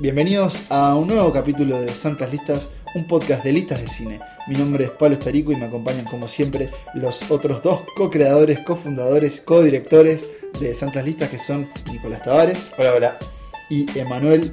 bienvenidos a un nuevo capítulo de Santas Listas, un podcast de listas de cine. Mi nombre es Pablo Estarico y me acompañan como siempre los otros dos co-creadores, cofundadores, co-directores de Santas Listas que son Nicolás Tavares Hola, hola. y Emanuel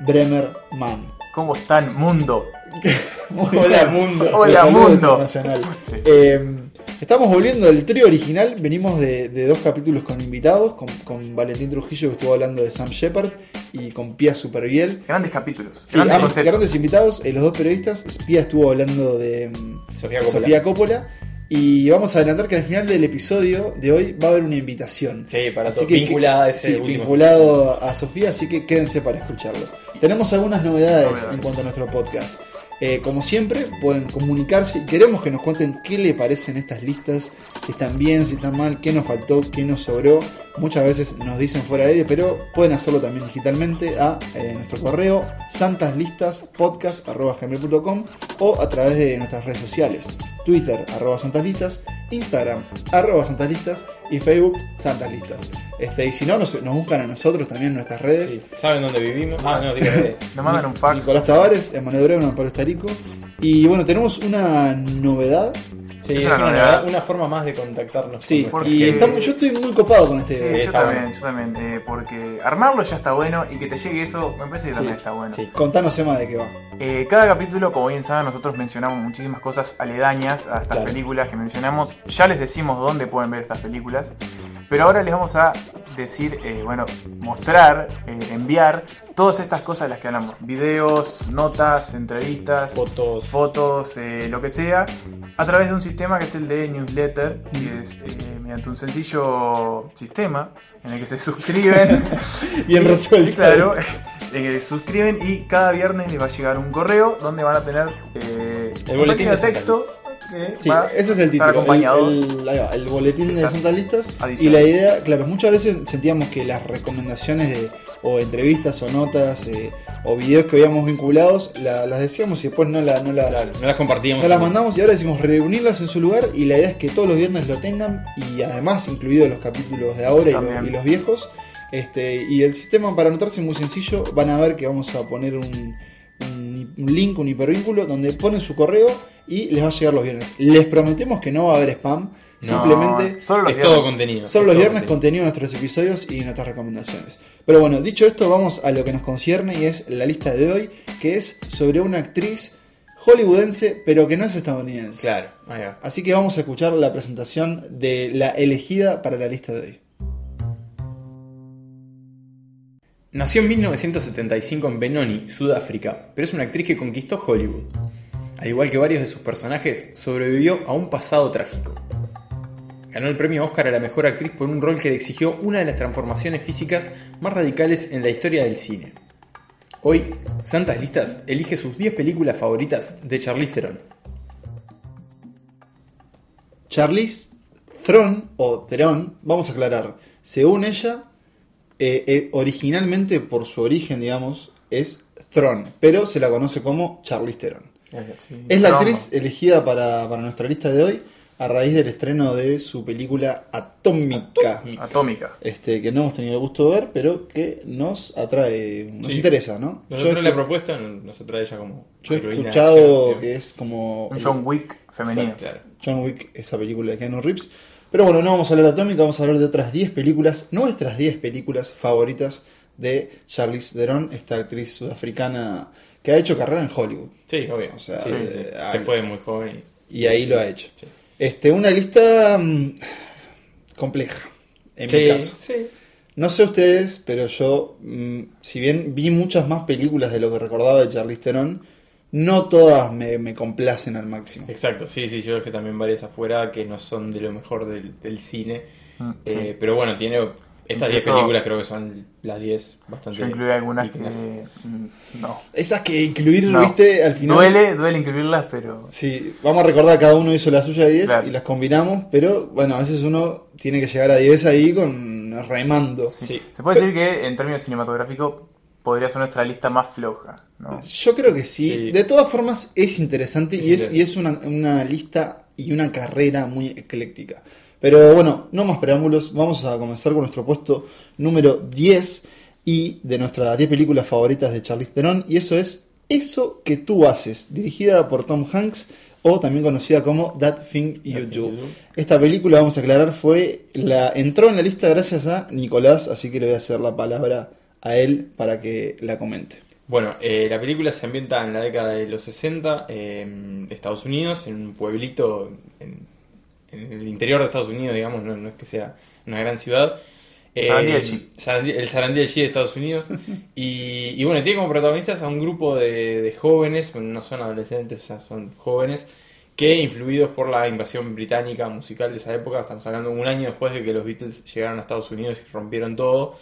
Bremer Mann. ¿Cómo están, mundo? Hola, mundo. Hola, mundo. internacional. Sí. Eh, estamos volviendo del trío original. Venimos de, de dos capítulos con invitados, con, con Valentín Trujillo que estuvo hablando de Sam Shepard y con Pia Superviel. Grandes capítulos, Sí, grandes ambos- conceptos. grandes invitados, eh, los dos periodistas. Pia estuvo hablando de mm, Sofía Coppola. Sofía Coppola. Y vamos a adelantar que al final del episodio de hoy va a haber una invitación. Sí, para Así que- vinculada a ese sí, vinculado a Sofía, así que quédense para escucharlo. Tenemos algunas novedades, Novedades. en cuanto a nuestro podcast. Eh, como siempre, pueden comunicarse queremos que nos cuenten qué le parecen estas listas, si están bien, si están mal, qué nos faltó, qué nos sobró. Muchas veces nos dicen fuera de aire, pero pueden hacerlo también digitalmente a eh, nuestro correo santaslistaspodcast.com o a través de nuestras redes sociales. Twitter, arroba santaslistas, Instagram, arroba santaslistas y Facebook, santaslistas. Este, y si no, nos, nos buscan a nosotros también en nuestras redes. Sí. ¿Saben dónde vivimos? Ah, no, dígame. Nos mandan un fax. Nicolás Tavares, Emanuel Bremen, Pablo Estarico. Y bueno, tenemos una novedad. Sí, Es es una una, novedad. novedad, una forma más de contactarnos. Sí, con porque- y yo estoy muy copado con este. Sí, Sí, yo está también, yo también. eh, porque armarlo ya está bueno y que te llegue eso me parece que Sí. también está bueno. Sí. Contanos, Emma, de qué va. Eh, cada capítulo, como bien saben, nosotros mencionamos muchísimas cosas aledañas a estas Claro. películas que mencionamos. Ya les decimos dónde pueden ver estas películas. Pero ahora les vamos a decir, eh, bueno, mostrar, eh, enviar todas estas cosas de las que hablamos. Videos, notas, entrevistas, Fotos. fotos, eh, lo que sea, a través de un sistema que es el de newsletter, que es eh, mediante un sencillo sistema en el que se suscriben. Bien resuelto. Claro, en que se suscriben y cada viernes les va a llegar un correo donde van a tener eh, El boletín de texto que Sí, va ese es el título. acompañado. El, el- va, el boletín de Santas Listas. Y la idea, claro, muchas veces sentíamos que las recomendaciones de o entrevistas o notas eh, o videos que habíamos vinculados la- las decíamos y después no, la, no las. Claro, no las compartíamos. No las mandamos y ahora decimos reunirlas en su lugar y la idea es que todos los viernes lo tengan y además incluidos los capítulos de ahora y los, También. y los viejos. Este, y el sistema para anotarse es muy sencillo, van a ver que vamos a poner un, un- un link, un hipervínculo donde ponen su correo y les va a llegar los viernes. Les prometemos que no va a haber spam, No, simplemente solo los Es viernes. todo contenido. son es los viernes contenido de nuestros episodios y nuestras recomendaciones. Pero bueno, dicho esto, vamos a lo que nos concierne y es la lista de hoy, que es sobre una actriz hollywoodense, pero que no es estadounidense. Claro, ahí va. Así que vamos a escuchar la presentación de la elegida para la lista de hoy. Nació en 1975 en Benoni, Sudáfrica, pero es una actriz que conquistó Hollywood. Al igual que varios de sus personajes, sobrevivió a un pasado trágico. Ganó el premio Oscar a la mejor actriz por un rol que le exigió una de las transformaciones físicas más radicales en la historia del cine. Hoy, Santas Listas elige sus 10 películas favoritas de Charlize Theron. Charlize Theron o Theron, vamos a aclarar, según ella, eh, eh, originalmente por su origen, digamos, es Theron, pero se la conoce como Charlize Theron. Sí, Es la actriz elegida para, para nuestra lista de hoy a raíz del estreno de su película Atómica. Atómica. Este, que no hemos tenido el gusto de ver, pero que nos atrae, nos Sí. interesa, ¿no? Nosotros yo la propuesta nos atrae ella como yo he escuchado acción, que es como Un John Wick femenino. Claro. John Wick, esa película de Keanu Reeves. Pero bueno, no vamos a hablar de Atómica, vamos a hablar de otras 10 películas, nuestras 10 películas favoritas de Charlize Theron, esta actriz sudafricana que ha hecho carrera en Hollywood. Sí, obvio. O sea, Sí, eh, sí. Se fue muy joven. Y ahí lo ha hecho. Sí. Este, una lista mm, compleja, en mi caso. sí. No sé ustedes, pero yo, mm, si bien vi muchas más películas de lo que recordaba de Charlize Theron, no todas me, me complacen al máximo. Exacto, sí, sí, yo dejé también varias afuera que no son de lo mejor del, del cine. Mm, Eh, sí. pero bueno, tiene estas 10 Incluso- películas, creo que son las 10 bastante. Yo incluí algunas que. mm, No. Esas que incluir, No. viste, al final... Duele, duele incluirlas, pero. Sí, vamos a recordar cada uno hizo la suya de 10 Claro. y las combinamos, pero bueno, a veces uno tiene que llegar a 10 ahí con remando. Sí. Se puede decir que en términos cinematográficos podría ser nuestra lista más floja. ¿no? Yo creo que sí. Sí. De todas formas, es interesante Es y es, y es una, una lista y una carrera muy ecléctica. Pero bueno, no más preámbulos, vamos a comenzar con nuestro puesto número 10. y de nuestras 10 películas favoritas de Charlize Theron, y eso es Eso que tú haces, dirigida por Tom Hanks o también conocida como That Thing You Do. Esta película, vamos a aclarar, fue la entró en la lista gracias a Nicolás, así que le voy a hacer la palabra a él para que la comente. Bueno, eh, la película se ambienta en la década de los 60 eh, en Estados Unidos, en un pueblito en, en el interior de Estados Unidos, digamos, no, no es que sea una gran ciudad. Eh, Sarandí. Sarandí- el Sarandí del G de Estados Unidos. y, y bueno, tiene como protagonistas a un grupo de, de jóvenes, bueno, no son adolescentes, sea, son jóvenes, que influidos por la invasión británica musical de esa época, estamos hablando un año después de que los Beatles llegaron a Estados Unidos y rompieron todo,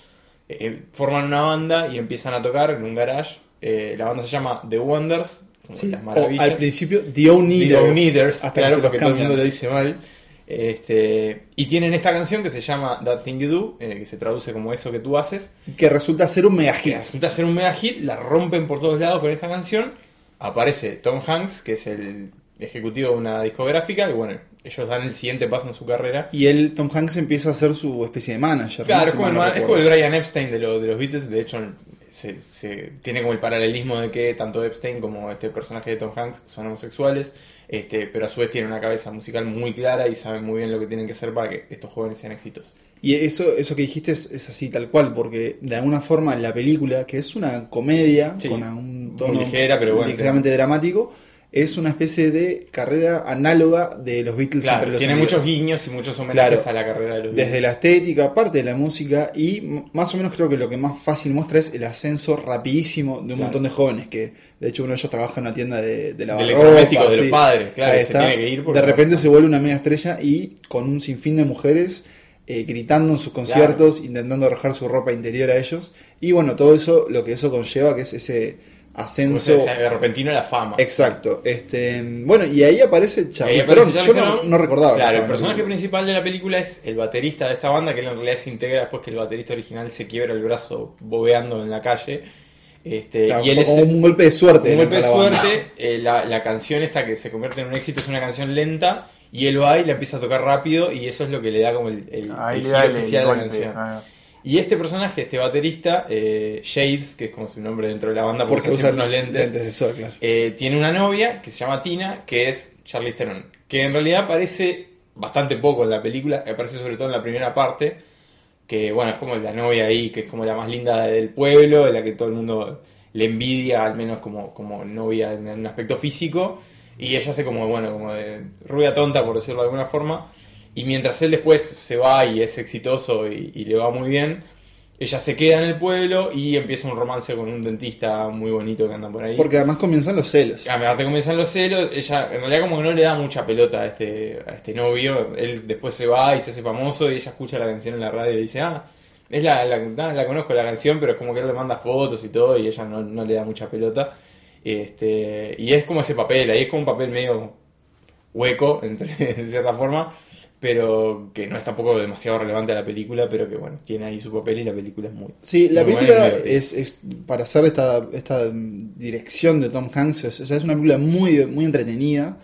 eh, forman una banda y empiezan a tocar en un garage. Eh, la banda se llama The Wonders, como las O maravillas. al principio, The O'Needers, hasta que claro, los porque todo el mundo lo dice mal. Este, y tienen esta canción que se llama That Thing You Do, eh, que se traduce como eso que tú haces. Que resulta ser un mega Que hit. resulta ser un mega hit, la rompen por todos lados con esta canción. Aparece Tom Hanks, que es el ejecutivo de una discográfica, y bueno, ellos dan el siguiente paso en su carrera. Y él, Tom Hanks, empieza a ser su especie de manager. Claro, es como, el, mal no ma- es recuerdo. como el Brian Epstein de, lo- de los Beatles. De hecho, se, se- tiene como el paralelismo de que tanto Epstein como este personaje de Tom Hanks son homosexuales, este, pero a su vez tienen una cabeza musical muy clara y saben muy bien lo que tienen que hacer para que estos jóvenes sean exitosos. Y eso, eso que dijiste es, es así tal cual, porque de alguna forma la película, que es una comedia Sí, con un muy tono ligera, pero bueno, ligeramente dramático, es una especie de carrera análoga de los Beatles entre los tiene muchos guiños y muchos homenajes Claro. a la carrera de los Desde Beatles. la estética, parte de la música y más o menos creo que lo que más fácil muestra es el ascenso rapidísimo de un Claro. montón de jóvenes que de hecho uno de ellos trabaja en una tienda de, de lavar electrodomésticos ropa, de los padres, claro, se tiene que ir porque- De repente se vuelve una mega estrella y con un sinfín de mujeres eh, gritando en sus conciertos, intentando arrojar su ropa interior a ellos y bueno, todo eso, lo que eso conlleva que es ese O ascenso sea, de repentino la fama. Exacto. Este, bueno, y ahí aparece Charlie. Charlize Yo no, no recordaba. Claro, el personaje principal de la película es el baterista de esta banda, que él en realidad se integra después que el baterista original se quiebra el brazo bobeando en la calle. Este, Claro, y él fue es como un golpe de suerte. un golpe de la suerte. eh, la, la canción esta que se convierte en un éxito es una canción lenta. Y él va y la empieza a tocar rápido. Y eso es lo que le da como el, el, Ahí el le da giro el, a la canción. ah. Y este personaje, este baterista, eh, Shades, que es como su nombre dentro de la banda, porque, Porque usa unos lentes. lentes de sol, claro. Eh, tiene una novia que se llama Tina, que es Charlize Theron, que en realidad aparece bastante poco en la película, aparece sobre todo en la primera parte, que bueno, es como la novia ahí, que es como la más linda del pueblo, de la que todo el mundo le envidia, al menos como, como novia en un aspecto físico, y ella hace como, bueno, como de rubia tonta, por decirlo de alguna forma, y mientras él después se va y es exitoso y, y le va muy bien, ella se queda en el pueblo y empieza un romance con un dentista muy bonito que anda por ahí. Porque además comienzan los celos. A ver, te comienzan los celos. Ella, en realidad, como que no le da mucha pelota a este, a este novio. Él después se va y se hace famoso. Y ella escucha la canción en la radio y dice: Ah, es la, la, ah, la conozco la canción, pero es como que él le manda fotos y todo. Y ella no, no le da mucha pelota. Este, y es como ese papel, ahí es como un papel medio hueco, entre, en cierta forma. Pero que no es tampoco demasiado relevante a la película, pero que bueno, tiene ahí su papel y la película es muy. Sí, la muy película es, es para hacer esta, esta dirección de Tom Hanks, es, o sea, es una película muy, muy entretenida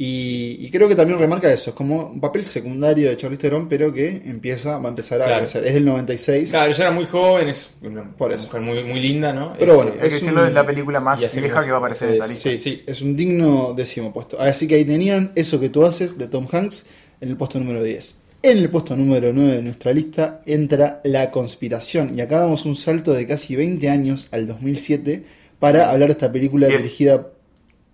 y, y creo que también remarca eso, es como un papel secundario de Charlize Theron, pero que empieza, va a empezar a Claro. crecer. Es del 96. Claro, ella era muy joven, es una, Por una eso. mujer muy, muy linda, ¿no? Pero bueno, Este, que Es decirlo, un- es la película más vieja que va a aparecer en esta lista. sí. Sí, es un digno décimo puesto. Así que ahí tenían eso que tú haces de Tom Hanks en el puesto número 10. En el puesto número 9 de nuestra lista entra La Conspiración. Y acá damos un salto de casi 20 años al 2007 para hablar de esta película Diez. dirigida.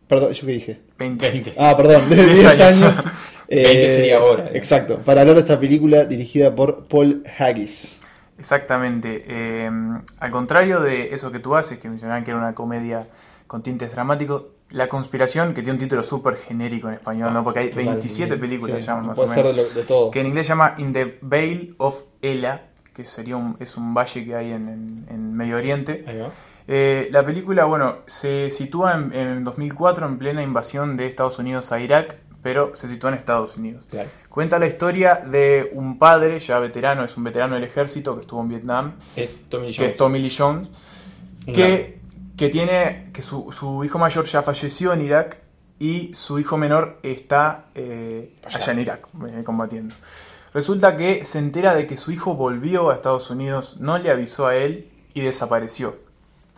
Perdón, ¿yo qué dije? 20. 20. Ah, perdón, de Diez 10 años. años. 20 sería ahora, ¿eh? Exacto, para hablar de esta película dirigida por Paul Haggis. Exactamente. Eh, al contrario de eso que tú haces, que mencionaban que era una comedia con tintes dramáticos, La Conspiración, que tiene un título súper genérico en español, ¿no? Porque hay Total, 27 sí, películas, Sí, llaman más puede o ser menos. de, lo- de todo. Que en inglés se llama In the Vale of Ela, que sería un, es un valle que hay en, en- en Medio Oriente. Ahí va. Eh, la película, bueno, se sitúa en, en 2004 en plena invasión de Estados Unidos a Irak, pero se sitúa en Estados Unidos. Claro. Cuenta la historia de un padre ya veterano, es un veterano del ejército que estuvo en Vietnam, Es Tommy Lee que Jones. es Tommy Lee Jones, que, que tiene que su, su hijo mayor ya falleció en Irak y su hijo menor está eh, Allá. en Irak eh, combatiendo. Resulta que se entera de que su hijo volvió a Estados Unidos, no le avisó a él y desapareció.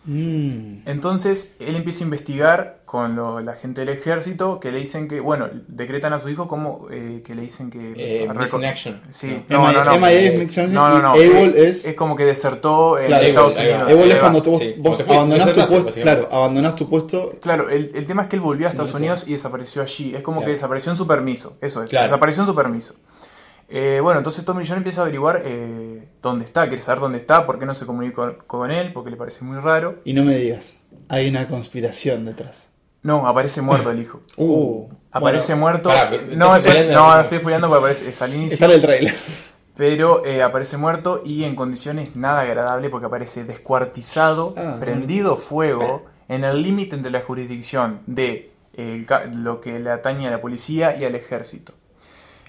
Mm. Entonces él empieza a investigar con lo- la gente del ejército que le dicen que, bueno, decretan a su hijo como eh, que le dicen que... Eh, Missing Action. Sí, No. no, no, no. Eh, no, eh, es- es como que desertó en Claro, Estados. Unidos. Es cuando va. tú, Sí, vos abandonás tu puesto. Claro, abandonás tu puesto. Claro, el, el tema es que él volvió a Estados. Unidos y desapareció allí. Es como Claro. que desapareció en su permiso. Eso es. Claro. Desapareció en su permiso. Eh, bueno, entonces Tommy Jones empieza a averiguar eh, dónde está, quiere saber dónde está, por qué no se comunica con, con él, porque le parece muy raro. Y no me digas, hay una conspiración detrás. No, aparece muerto el hijo. Uh, Aparece bueno, muerto. no, no, no estoy spoileando porque aparece, es al inicio. Está en el trailer. Pero eh, aparece muerto y en condiciones nada agradables porque aparece descuartizado, Ah, prendido fuego, en el límite entre la jurisdicción de eh, el lo que le atañe a la policía y al ejército.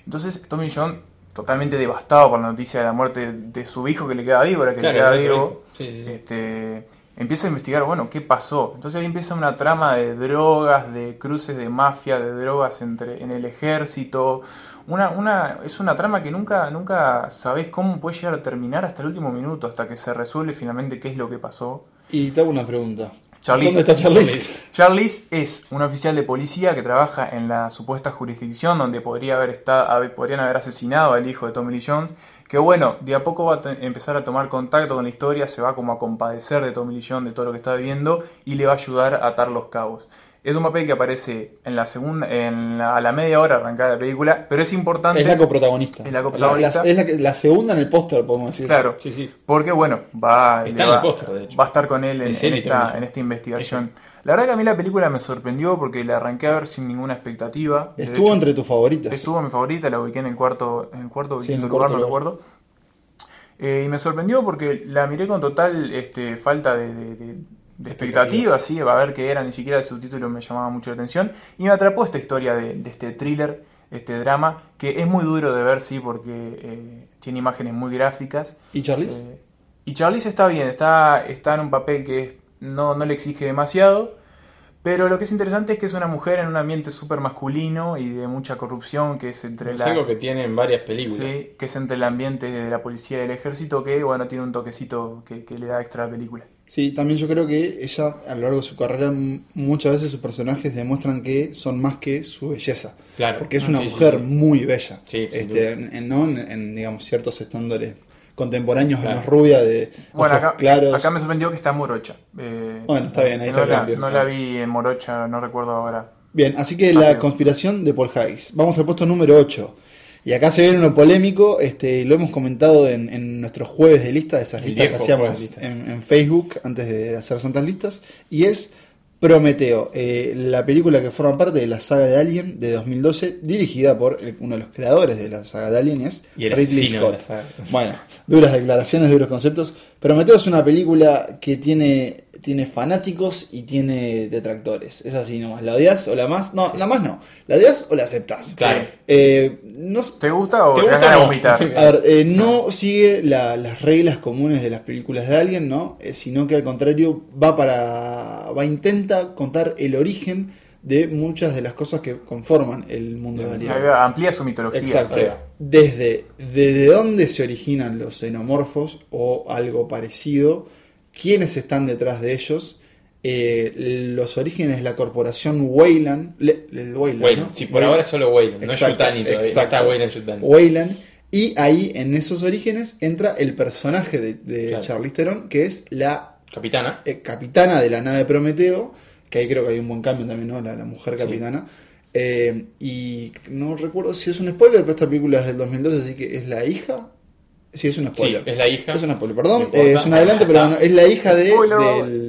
Entonces Tommy John, totalmente devastado por la noticia de la muerte de su hijo que le queda vivo, ahora que Claro, le queda vivo, hijo. Sí, sí, sí. este, empieza a investigar, bueno, ¿qué pasó? Entonces ahí empieza una trama de drogas, de cruces de mafia, de drogas entre, en el ejército. Una, una, es una trama que nunca, nunca sabés cómo puede llegar a terminar hasta el último minuto, hasta que se resuelve finalmente qué es lo que pasó. Y te hago una pregunta. Charlize. ¿Dónde está Charlize? Charlize es un oficial de policía que trabaja en la supuesta jurisdicción donde podría haber estado, podrían haber asesinado al hijo de Tommy Lee Jones. Que bueno, de a poco va a empezar a tomar contacto con la historia, se va como a compadecer de Tommy Lee Jones, de todo lo que está viviendo, y le va a ayudar a atar los cabos. Es un papel que aparece en la segunda, en la- a la media hora arrancada la película, pero es importante. Es la coprotagonista. Es la coprotagonista. La- es la, segunda en el póster, podemos decir. Claro, Sí, sí. porque bueno, va, Está en va, el póster, de hecho. va a estar con él en, esta, en esta investigación. La verdad que a mí la película me sorprendió porque la arranqué a ver sin ninguna expectativa. Estuvo hecho, entre tus favoritas. Estuvo mi favorita, la ubiqué en el cuarto, en el cuarto Sí, en el lugar, cuarto no lugar. recuerdo. Eh, y me sorprendió porque la miré con total este, falta de, de- de- de expectativa, sí, a ver qué era, ni siquiera el subtítulo me llamaba mucho la atención. Y me atrapó esta historia de, de este thriller, este drama, que es muy duro de ver, sí, porque eh, tiene imágenes muy gráficas. ¿Y Charlize? Eh, y Charlize está bien, está, está en un papel que es- no, no le exige demasiado. Pero lo que es interesante es que es una mujer en un ambiente súper masculino y de mucha corrupción, que es entre Es la, algo que tiene en varias películas. sí, que es entre el ambiente de la policía y del ejército, que bueno, tiene un toquecito que, que le da extra a la película. Sí, también yo creo que ella a lo largo de su carrera muchas veces sus personajes demuestran que son más que su belleza. Claro. Porque es una Sí, sí, mujer sí. muy bella. Este, en, en- ¿no? en, en, digamos ciertos estándares contemporáneos, Claro. no es rubia, de Bueno, ojos acá, claros. acá me sorprendió que está morocha. Eh, Bueno, está bien, ahí no está el la, cambio. no la vi en morocha, no recuerdo ahora. Bien, así que la conspiración de Paul Haggis. Vamos al puesto número 8. Y acá se viene uno polémico, este, lo hemos comentado en, en nuestros jueves de lista, esas listas que hacíamos en, en Facebook antes de hacer santas listas, y es Prometeo, eh, la película que forma parte de la saga de Alien de 2012, dirigida por el- uno de los creadores de la saga de Alien, es Y Ridley Scott. Bueno, duras declaraciones, duros conceptos. Prometeo es una película que tiene, tiene fanáticos y tiene detractores. Es así nomás. ¿La odias o la más? No, la más no. ¿La odias o la aceptas? Claro. Eh, no, ¿Te gusta o ¿Te gusta no? vomitar? a ver, eh, no sigue la- las reglas comunes de las películas de Alien, ¿no? Eh, sino que al contrario va para. va intenta contar el origen de muchas de las cosas que conforman el mundo de Alien. Amplía su mitología. Exacto. Desde, desde dónde se originan los xenomorfos o algo parecido, quiénes están detrás de ellos, eh, los orígenes de la corporación Weyland. Le- le- Weyland, Weyland. ¿no? Sí, por Weyland. ahora es solo Weyland, no es Yutani todavía. No exacto. está Weyland Yutani. Weyland. Y ahí, en esos orígenes, entra el personaje de, de Claro. Charlize Theron, que es la Capitana. eh, capitana de la nave Prometeo, que ahí creo que hay un buen cambio también, ¿no? La, la mujer Sí. capitana. Eh, y no recuerdo si es un spoiler, pero esta película es del 2012, así que es la hija. Sí, es un Sí, spoiler. es la hija. Es un spoiler, perdón. Eh, es un adelante, pero bueno, es la hija de, del,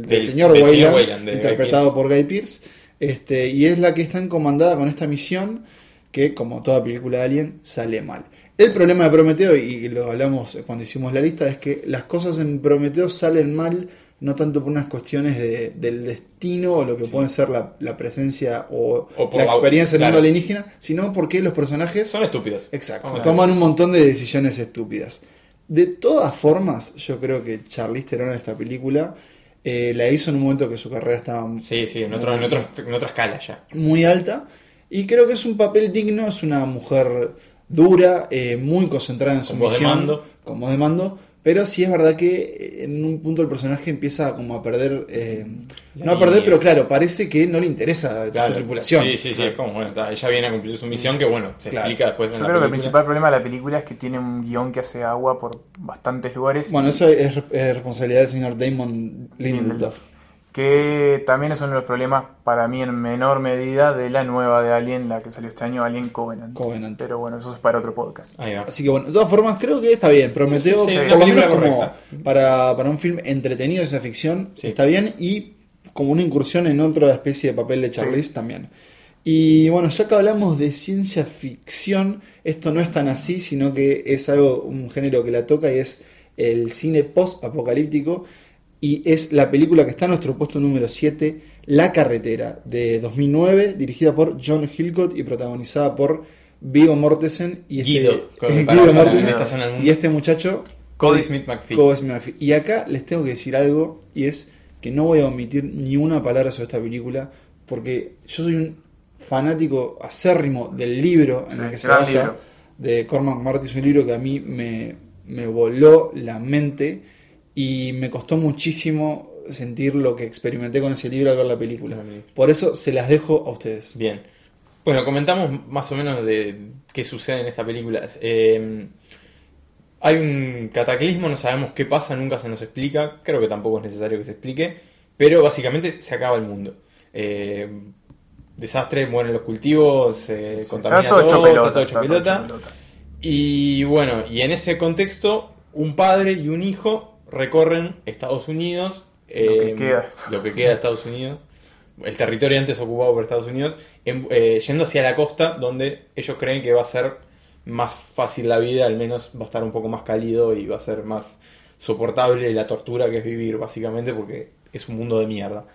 del Del- señor Weyland, Guy interpretado por Guy Pierce. Este, y es la que está encomandada con esta misión que, como toda película de Alien, sale mal. El problema de Prometeo, y lo hablamos cuando hicimos la lista, es que las cosas en Prometeo salen mal no tanto por unas cuestiones de- del destino o lo que puede ser la, la presencia o, O por la la- experiencia en el claro. mundo alienígena, sino porque los personajes Son estúpidos. Exacto. Vamos Toman un montón de decisiones estúpidas. De todas formas, yo creo que Charlize Theron en esta película eh, la hizo en un momento que su carrera estaba Sí, sí, en, otro, en, otro, en otra escala ya. muy alta. Y creo que es un papel digno, es una mujer dura, eh, muy concentrada en su Con voz de misión, mando. con voz de mando, Pero sí es verdad que en un punto el personaje empieza como a perder. eh, no a perder, pero claro, parece que no le interesa Claro. su tripulación. Sí, sí, sí, es como, bueno, está, ella viene a cumplir su misión que, bueno, se Claro. explica después en Yo la creo que el principal problema de la película es que tiene un guion que hace agua por bastantes lugares. Bueno, eso es, es responsabilidad del señor Damon Lindelof. Que también es uno de los problemas para mí en menor medida de la nueva de Alien, la que salió este año, Alien Covenant. Covenant. Pero bueno, eso es para otro podcast. Ahí va. Así que bueno, de todas formas creo que está bien. Prometeo, Sí, por lo menos como para, para un film entretenido de ciencia ficción, Sí. está bien. Y como una incursión en otra especie de papel de Charlize también. Y bueno, ya que hablamos de ciencia ficción, esto no es tan así, sino que es algo, un género que la toca y es el cine post-apocalíptico. Y es la película que está en nuestro puesto número 7, La Carretera, de 2009, dirigida por John Hillcott y protagonizada por Viggo Mortensen y este, Guido, Mortensen y este muchacho Cody Smith McPhee. Cody Smith McPhee. Y acá les tengo que decir algo y es que no voy a omitir ni una palabra sobre esta película porque yo soy un fanático acérrimo del libro en Sí, el que se basa libro. de Cormac Marty. Es un libro que a mí me, me voló la mente y me costó muchísimo sentir lo que experimenté con ese libro al ver la película. La película. Por eso se las dejo a ustedes. Bien. Bueno, comentamos más o menos de qué sucede en esta película. Eh, hay un cataclismo, no sabemos qué pasa, nunca se nos explica. Creo que tampoco es necesario que se explique. Pero básicamente se acaba el mundo. Eh, desastre, mueren los cultivos, se Sí, contamina está todo hecho todo, pelota. está todo hecho está todo pelota. hecho pelota. Y bueno, y en ese contexto, un padre y un hijo recorren Estados Unidos. Lo que eh, queda Estados lo que queda de Estados Unidos. El territorio antes ocupado por Estados Unidos. en- eh, yendo hacia la costa, donde ellos creen que va a ser más fácil la vida, al menos va a estar un poco más cálido y va a ser más soportable la tortura que es vivir, básicamente, porque es un mundo de mierda.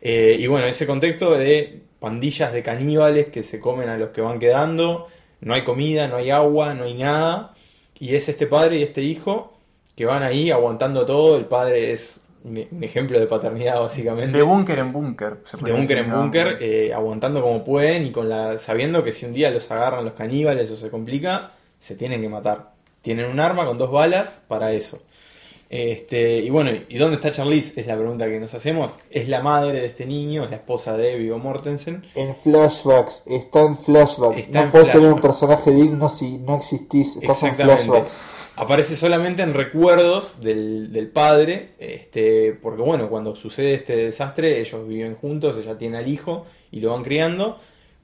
Eh, y bueno, ese contexto de pandillas de caníbales que se comen a los que van quedando, no hay comida, no hay agua, no hay nada, y es este padre y este hijo que van ahí aguantando todo, el padre es un, ejemplo de paternidad básicamente. De búnker en búnker. De búnker en búnker, eh, aguantando como pueden y con la sabiendo que si un día los agarran los caníbales o se complica, se tienen que matar. Tienen un arma con dos balas para eso. Este, y bueno, ¿y dónde está Charlize? Es la pregunta que nos hacemos. Es la madre de este niño, es la esposa de Viggo Mortensen. En flashbacks, está en flashbacks. Está en no puedes tener un flashbacks. personaje digno si no existís, estás en flashbacks. Aparece solamente en recuerdos del, del padre, este, porque bueno, cuando sucede este desastre, ellos viven juntos, ella tiene al hijo y lo van criando,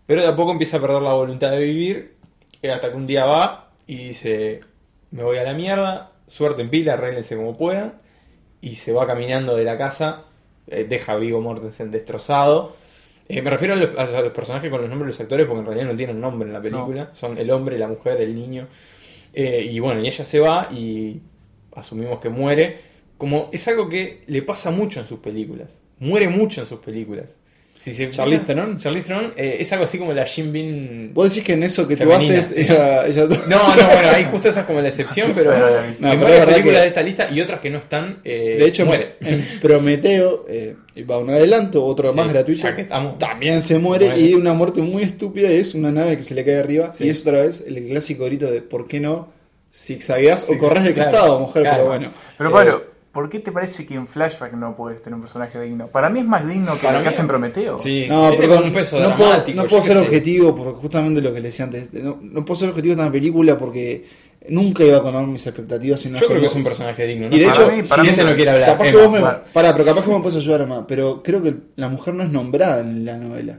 pero de a poco empieza a perder la voluntad de vivir, hasta que un día va y dice, me voy a la mierda, suerte en pila, arréglense como puedan, y se va caminando de la casa, eh, deja a Vigo Mortensen destrozado. Eh, me refiero a los, a los personajes con los nombres de los actores porque en realidad no tienen nombre en la película, son el hombre, la mujer, el niño. Eh, y bueno, y ella se va y asumimos que muere. Como es algo que le pasa mucho en sus películas. Muere mucho en sus películas. Si se Charlize empieza- Theron. Charlize Theron eh, es algo así como la Jim Bean. Vos decís que en eso que tú Femenina. haces, ella, ella- No, no, bueno, ahí justo esa es como la excepción, pero No, es varias películas que- de esta lista y otras que no están. eh, De hecho, muere. en Prometeo, eh, va un adelanto, otro Sí, más gratuito. También se muere, muere. y una muerte muy estúpida es una nave que se le cae arriba. Sí. Y es otra vez el clásico grito de ¿por qué no zigzagueas o corres de claro, costado, mujer? claro. Pero bueno. Pero Eh, Pablo, ¿por qué te parece que en flashback no puedes tener un personaje digno? Para mí es más digno que Para lo que mí- hace en Prometeo. Sí, No, tiene perdón, como un peso no puedo, dramático, no yo puedo qué ser sé. objetivo, porque justamente lo que le decía antes, no, no puedo ser objetivo en esta película porque nunca iba con mis expectativas. Sino Yo creo que es un personaje digno. ¿no? Y de Para hecho, mí- para si mí este no no quiere hablar, Capaz que Emma, vos me, claro. pará, pero capaz que vos me puedes ayudar más. Pero creo que la mujer no es nombrada en la novela.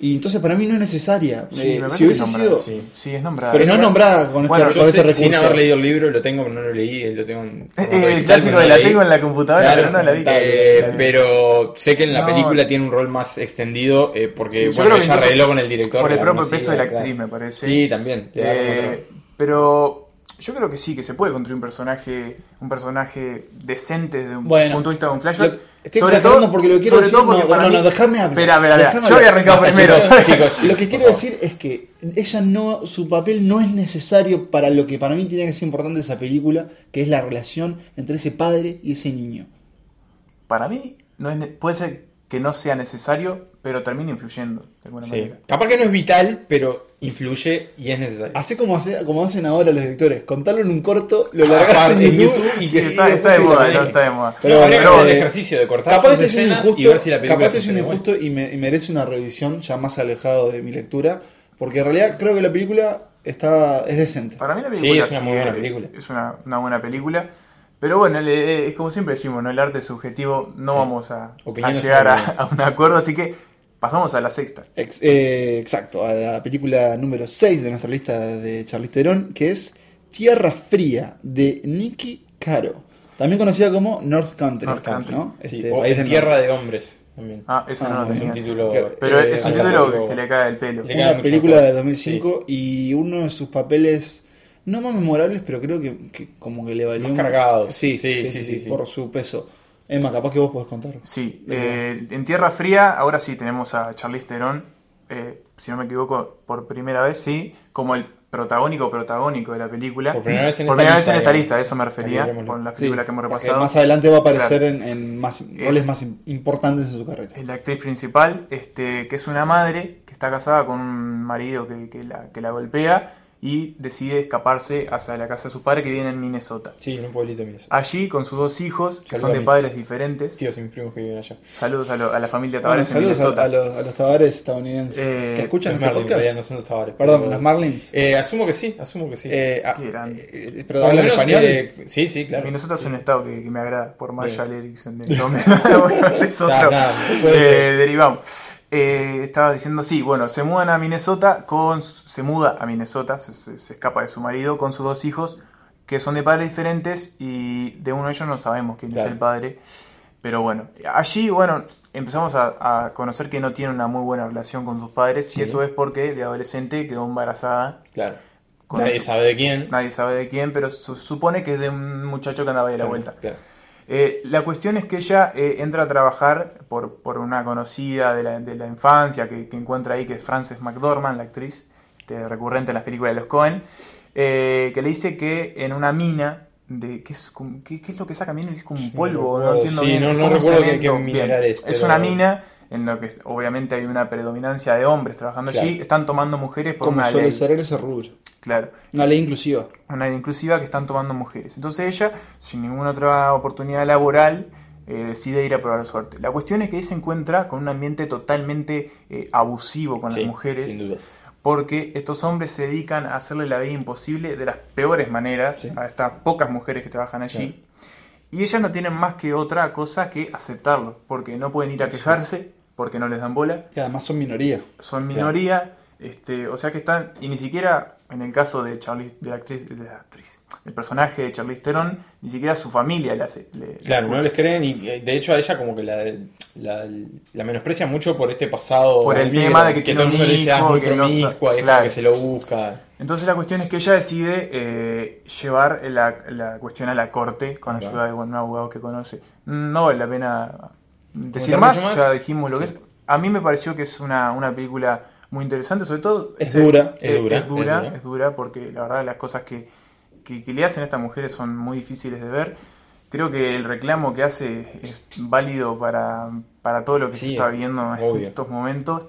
Y entonces para mí no es necesaria. Sí, Eh, me parece si hubiese que es nombrada, sido. sí. Sí, es nombrada. Pero no es nombrada con, Bueno, este, Yo con este sé, recurso. sin haber leído el libro, lo tengo, pero no lo leí, lo tengo en. Eh, eh, el digital, clásico de no la tengo en la computadora, Claro, pero no la vi. eh, pero sé que en la No. película tiene un rol más extendido eh, porque Sí, bueno, ella arregló con el director. por el propio peso de la claro. actriz, me parece. Sí, también. Eh, pero yo creo que sí, que se puede construir un personaje, un personaje decente desde un Bueno, punto de vista de un flashback. Lo- estoy exagerando porque lo quiero sobre decir. todo porque no, para no, mí- no, déjame hablar. Espera, espera, espera. Yo hablar. arrancado Basta, primero. chicos, chicos. Lo que quiero decir es que ella no, su papel no es necesario para lo que para mí tiene que ser importante de esa película, que es la relación entre ese padre y ese niño. Para mí, no es ne- puede ser que no sea necesario, pero termina influyendo de alguna Sí. manera. Capaz que no es vital, pero influye y es necesario. Así como, hace- como hacen ahora los directores, contarlo en un corto, lo largas en en YouTube, YouTube y Sí, que está, de moda, no está de moda. Pero el eh, ejercicio de cortar Capaz sus y injusto, ver si la película capaz estoy siendo funciona igual. injusto y, me, y merece una revisión ya más alejado de mi lectura, porque en realidad creo que la película está es decente. Para mí la Sí, película es una muy buena película. Es una, una buena película. Pero bueno, le- es como siempre decimos, ¿no? el arte es subjetivo, no Sí. vamos a, llegar a un acuerdo, así que pasamos a la sexta. Ex- eh, exacto, a la película número 6 de nuestra lista de Charlize Theron, que es Tierra Fría, de Nicky Caro. También conocida como North Country, North Country, ¿no? Sí, Este, o país En del Tierra norte. de Hombres también. Ah, Ah, no lo es un título. Pero Eh, es un título que le cae el pelo. Le Una película mejor. de 2005 y uno de sus papeles no más memorables, pero creo que, que como que le valió. Más un- cargados. Sí, Sí, sí, sí, sí, sí, sí, sí. por su peso. Emma, capaz que vos podés contar. Sí, De eh, en Tierra Fría, ahora sí tenemos a Charlize Theron, eh, si no me equivoco, por primera vez, sí, como el protagónico protagónico de la película. Por primera vez en Por esta primera vez lista, en esta digamos. lista, a eso me refería, con las Sí, películas que hemos porque repasado. más adelante va a aparecer Claro. en, en más Es- roles más im- importantes en su carrera. Es la actriz principal, este, que es una madre que está casada con un marido que, que la, que la golpea y decide escaparse hacia la casa de sus padres que viven en Minnesota. Sí, en un pueblito de Minnesota. Allí con sus dos hijos, que son de padres diferentes. Tíos y mis primos que viven allá. Saludos a, lo- a la familia Bueno, Tavares en saludos a, Minnesota. a los, a los Tavares estadounidenses Eh, que escuchan Los este Marlins, en podcast. no son los Tavares. Perdón, pero- los Marlins. Eh, asumo que sí, asumo que sí. Eh, ah, Qué grande. eh, pero hablan menos, español. eh, sí, sí, claro. Minnesota es un estado que, que me agrada, por más ya elección de bueno, ese es otro. Eh, ser. derivamos. Eh, estaba diciendo, sí, bueno, se mudan a Minnesota, con, se muda a Minnesota, se, se- se escapa de su marido con sus dos hijos, que son de padres diferentes y de uno de ellos no sabemos quién Claro. es el padre. Pero bueno, allí, bueno, empezamos a, a conocer que no tiene una muy buena relación con sus padres Sí. y eso es porque de adolescente quedó embarazada. Claro. Nadie sabe de quién. Nadie sabe de quién, pero se supone que es de un muchacho que andaba a la vuelta. Claro. Eh, la cuestión es que ella eh, entra a trabajar por, por una conocida de la, de la infancia que, que encuentra ahí, que es Frances McDormand, la actriz este, recurrente en las películas de los Cohen, eh, que le dice que en una mina, de ¿qué es, qué, qué es lo que saca mina? Es como un No polvo, no, recuerdo, entiendo sí, bien. no- es no recuerdo qué- mineral es, Es pero- una mina en lo que obviamente hay una predominancia de hombres trabajando allí, están tomando mujeres por Como una suele ley. ser en ese rubro. Claro Una ley inclusiva. una ley inclusiva que están tomando mujeres. Entonces ella, sin ninguna otra oportunidad laboral, eh, decide ir a probar suerte. La cuestión es que se encuentra con un ambiente totalmente eh, abusivo con Sí, las mujeres, Sin dudas. porque estos hombres se dedican a hacerle la vida imposible de las peores maneras Sí. a estas pocas mujeres que trabajan allí. Y ellas no tienen más que otra cosa que aceptarlo, porque no pueden ir a quejarse, porque no les dan bola, Que además son minoría. son Claro. minoría, este, o sea que están, y ni siquiera en el caso de Charlize, de la actriz, de la actriz, el personaje de Charlize Theron, ni siquiera su familia le hace. le- le Claro, no les creen y eh, de hecho a ella como que la, la, la menosprecia mucho por este pasado. Por el tema de que todo tiene el mundo un le dice "Ah, muy que no promiscua, es claro. que se lo busca. Entonces la cuestión es que ella decide eh, llevar la, la cuestión a la corte con Claro. ayuda de un abogado que conoce. No vale la pena decir ¿Comentar más, más? ya dijimos lo que Sí. es. A mí me pareció que es una, una película muy interesante, sobre todo... Es ese- dura. eh, Es dura, es dura, es dura. es dura, porque la verdad las cosas que, que, que le hacen a estas mujeres son muy difíciles de ver. Creo que el reclamo que hace es válido para, para todo lo que se Sí, está viendo en estos momentos.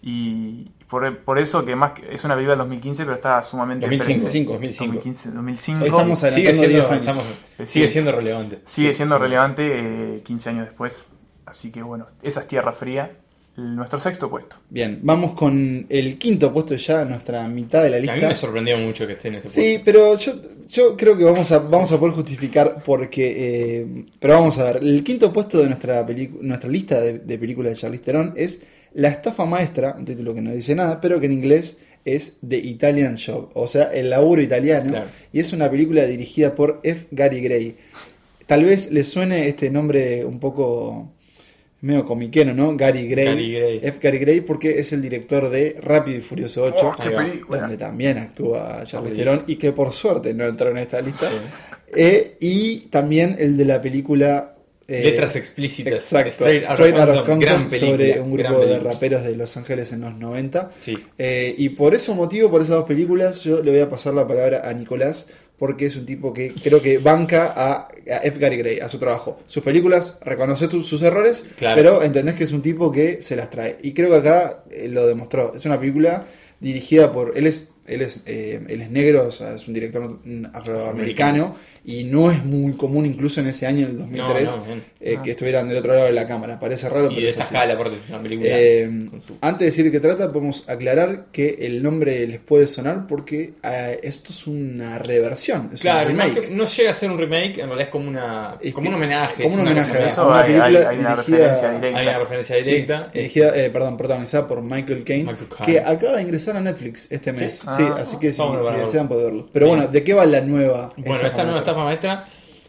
Y por, por eso que más que- es una película del 2015, pero está sumamente 2005, presente. 2005. 2015, 2005. Ahí estamos Sigue siendo, 10 años. estamos- sigue siendo relevante. Sigue siendo sí. relevante eh, 15 años después. Así que bueno, esa es Tierra Fría, nuestro sexto puesto. Bien, vamos con el quinto puesto ya, nuestra mitad de la A mí lista. me sorprendió mucho que esté en este Sí, pero yo, yo creo que vamos a, vamos a poder justificar porque... eh, pero vamos a ver, el quinto puesto de nuestra, nuestra lista de, de películas de Charlize Theron es La estafa maestra, un título que no dice nada, pero que en inglés es The Italian Job, o sea, el laburo italiano. Claro. Y es una película dirigida por F. Gary Gray. Tal vez le suene este nombre un poco medio comiquero, ¿no? Gary Gray. Gary Gray. F. Gary Gray porque es el director de Rápido y Furioso 8 Oh, qué Ahí va. película. donde también actúa Charlize Obvio. Theron y que por suerte no entró en esta lista. Sí. Eh, y también el de la película eh, Letras explícitas. Exacto, Straight Straight, Compton, película, sobre un grupo de raperos de Los Ángeles en los 90. Sí. Eh, y por ese motivo, por esas dos películas, yo le voy a pasar la palabra a Nicolás porque es un tipo que creo que banca a, a F. Gary Gray, a su trabajo. Sus películas, reconoce tu- sus errores, Claro. pero entendés que es un tipo que se las trae. Y creo que acá eh, lo demostró. Es una película dirigida por. Él es, él es, eh, él es negro, o sea, es un director afroamericano. Y no es muy común, incluso en ese año, en el 2003, No, no, no. eh, que estuvieran del otro lado de la cámara. Parece raro, Y pero de es esta así. escala, aparte, una película. Eh, su- antes de decir de qué trata, podemos aclarar que el nombre les puede sonar porque eh, esto es una reversión. Es Claro, un remake. no llega a ser un remake, en realidad es como una Es como un homenaje. como un una homenaje cosa- a- Eso una hay, hay- película hay una dirigida- referencia directa. Hay una referencia directa. dirigida, perdón, protagonizada por Michael Caine, Michael que acaba de ingresar a Netflix este mes. Sí. Sí, Ah, así que si, desean poder verlo. Pero Bien. bueno, ¿de qué va la nueva? Bueno, esta nueva maestra? Estafa maestra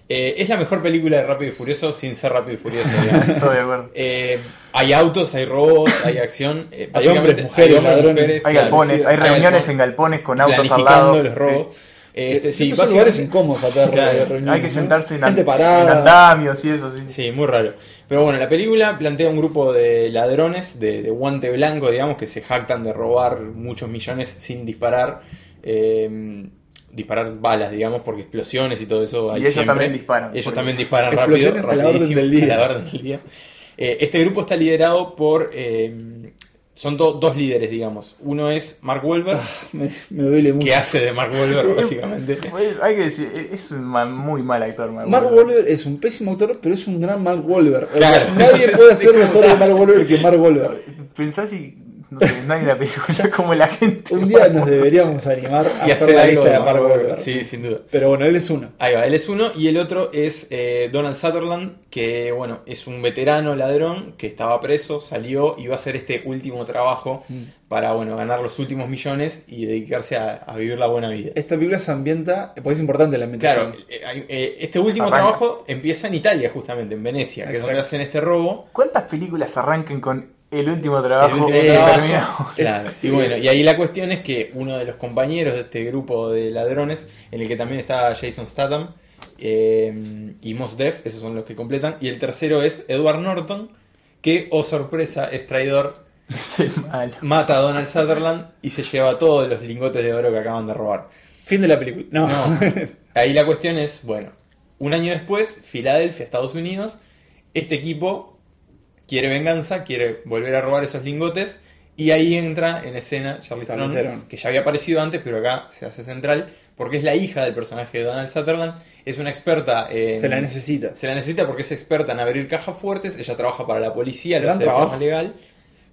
eh, es la mejor película de Rápido y Furioso sin ser Rápido y Furioso. digamos. Estoy de acuerdo. Eh, hay autos, hay robots, hay acción. eh, Hay básicamente, hombres, mujeres, ladrones. Hay claro, galpones, sí, hay reuniones en galpones con autos al lado. los robos. Eh, este, sí, son básicamente- lugares incómodos para tener Claro, reuniones, Hay que ¿no? sentarse en, Gente and- parada. en andamios y eso, sí. Sí, muy raro. Pero bueno, la película plantea un grupo de ladrones de, de guante blanco, digamos, que se jactan de robar muchos millones sin disparar. eh, disparar balas, digamos, porque explosiones y todo eso. hay ellos siempre. también disparan, Ellos también disparan rápido. Explosiones a la orden rapidísimo, del día. a la orden del día. Eh, este grupo está liderado por. eh, son do- dos líderes, digamos. Uno es Mark Wahlberg, Me, me duele mucho. que hace de Mark Wahlberg, básicamente. Pues, Hay que decir, es un muy mal actor. Mark Mark Wahlberg. Wahlberg es un pésimo actor, pero es un gran Mark Wahlberg. O Claro. sea, nadie puede hacer mejor de Mark Wahlberg que Mark Wahlberg. Pensás y no, sé, no hay una película como la gente. Un día nos deberíamos animar a Y hacer hacer la algo lista de de Mark Wahlberg. Sí, sin duda. Pero bueno, él es uno. Ahí va, él es uno y el otro es eh, Donald Sutherland, que bueno, es un veterano ladrón que estaba preso, salió y va a hacer este último trabajo para bueno, ganar los últimos millones y dedicarse a, a vivir la buena vida. Esta película se ambienta, porque es importante la ambientación. Claro, eh, eh, este último Arranca. trabajo empieza en Italia, justamente, en Venecia, que es donde hacen este robo. ¿Cuántas películas arranquen con el último trabajo El último que trabajo. terminamos? Claro, Sí. Y bueno, y ahí la cuestión es que uno de los compañeros de este grupo de ladrones, en el que también está Jason Statham eh, y Mos Def, esos son los que completan, y el tercero es Edward Norton, que, oh sorpresa, es traidor, Es el malo. mata a Donald Sutherland y se lleva todos los lingotes de oro que acaban de robar. Fin de la película. No. No, ahí la cuestión es, bueno, un año después, Filadelfia, Estados Unidos, este equipo quiere venganza, quiere volver a robar esos lingotes y ahí entra en escena Charlize Charlize Theron, que ya había aparecido antes, pero acá se hace central porque es la hija del personaje de Donald Sutherland, es una experta en... Se la necesita. Se la necesita porque es experta en abrir cajas fuertes, ella trabaja para la policía, lo hace de forma legal,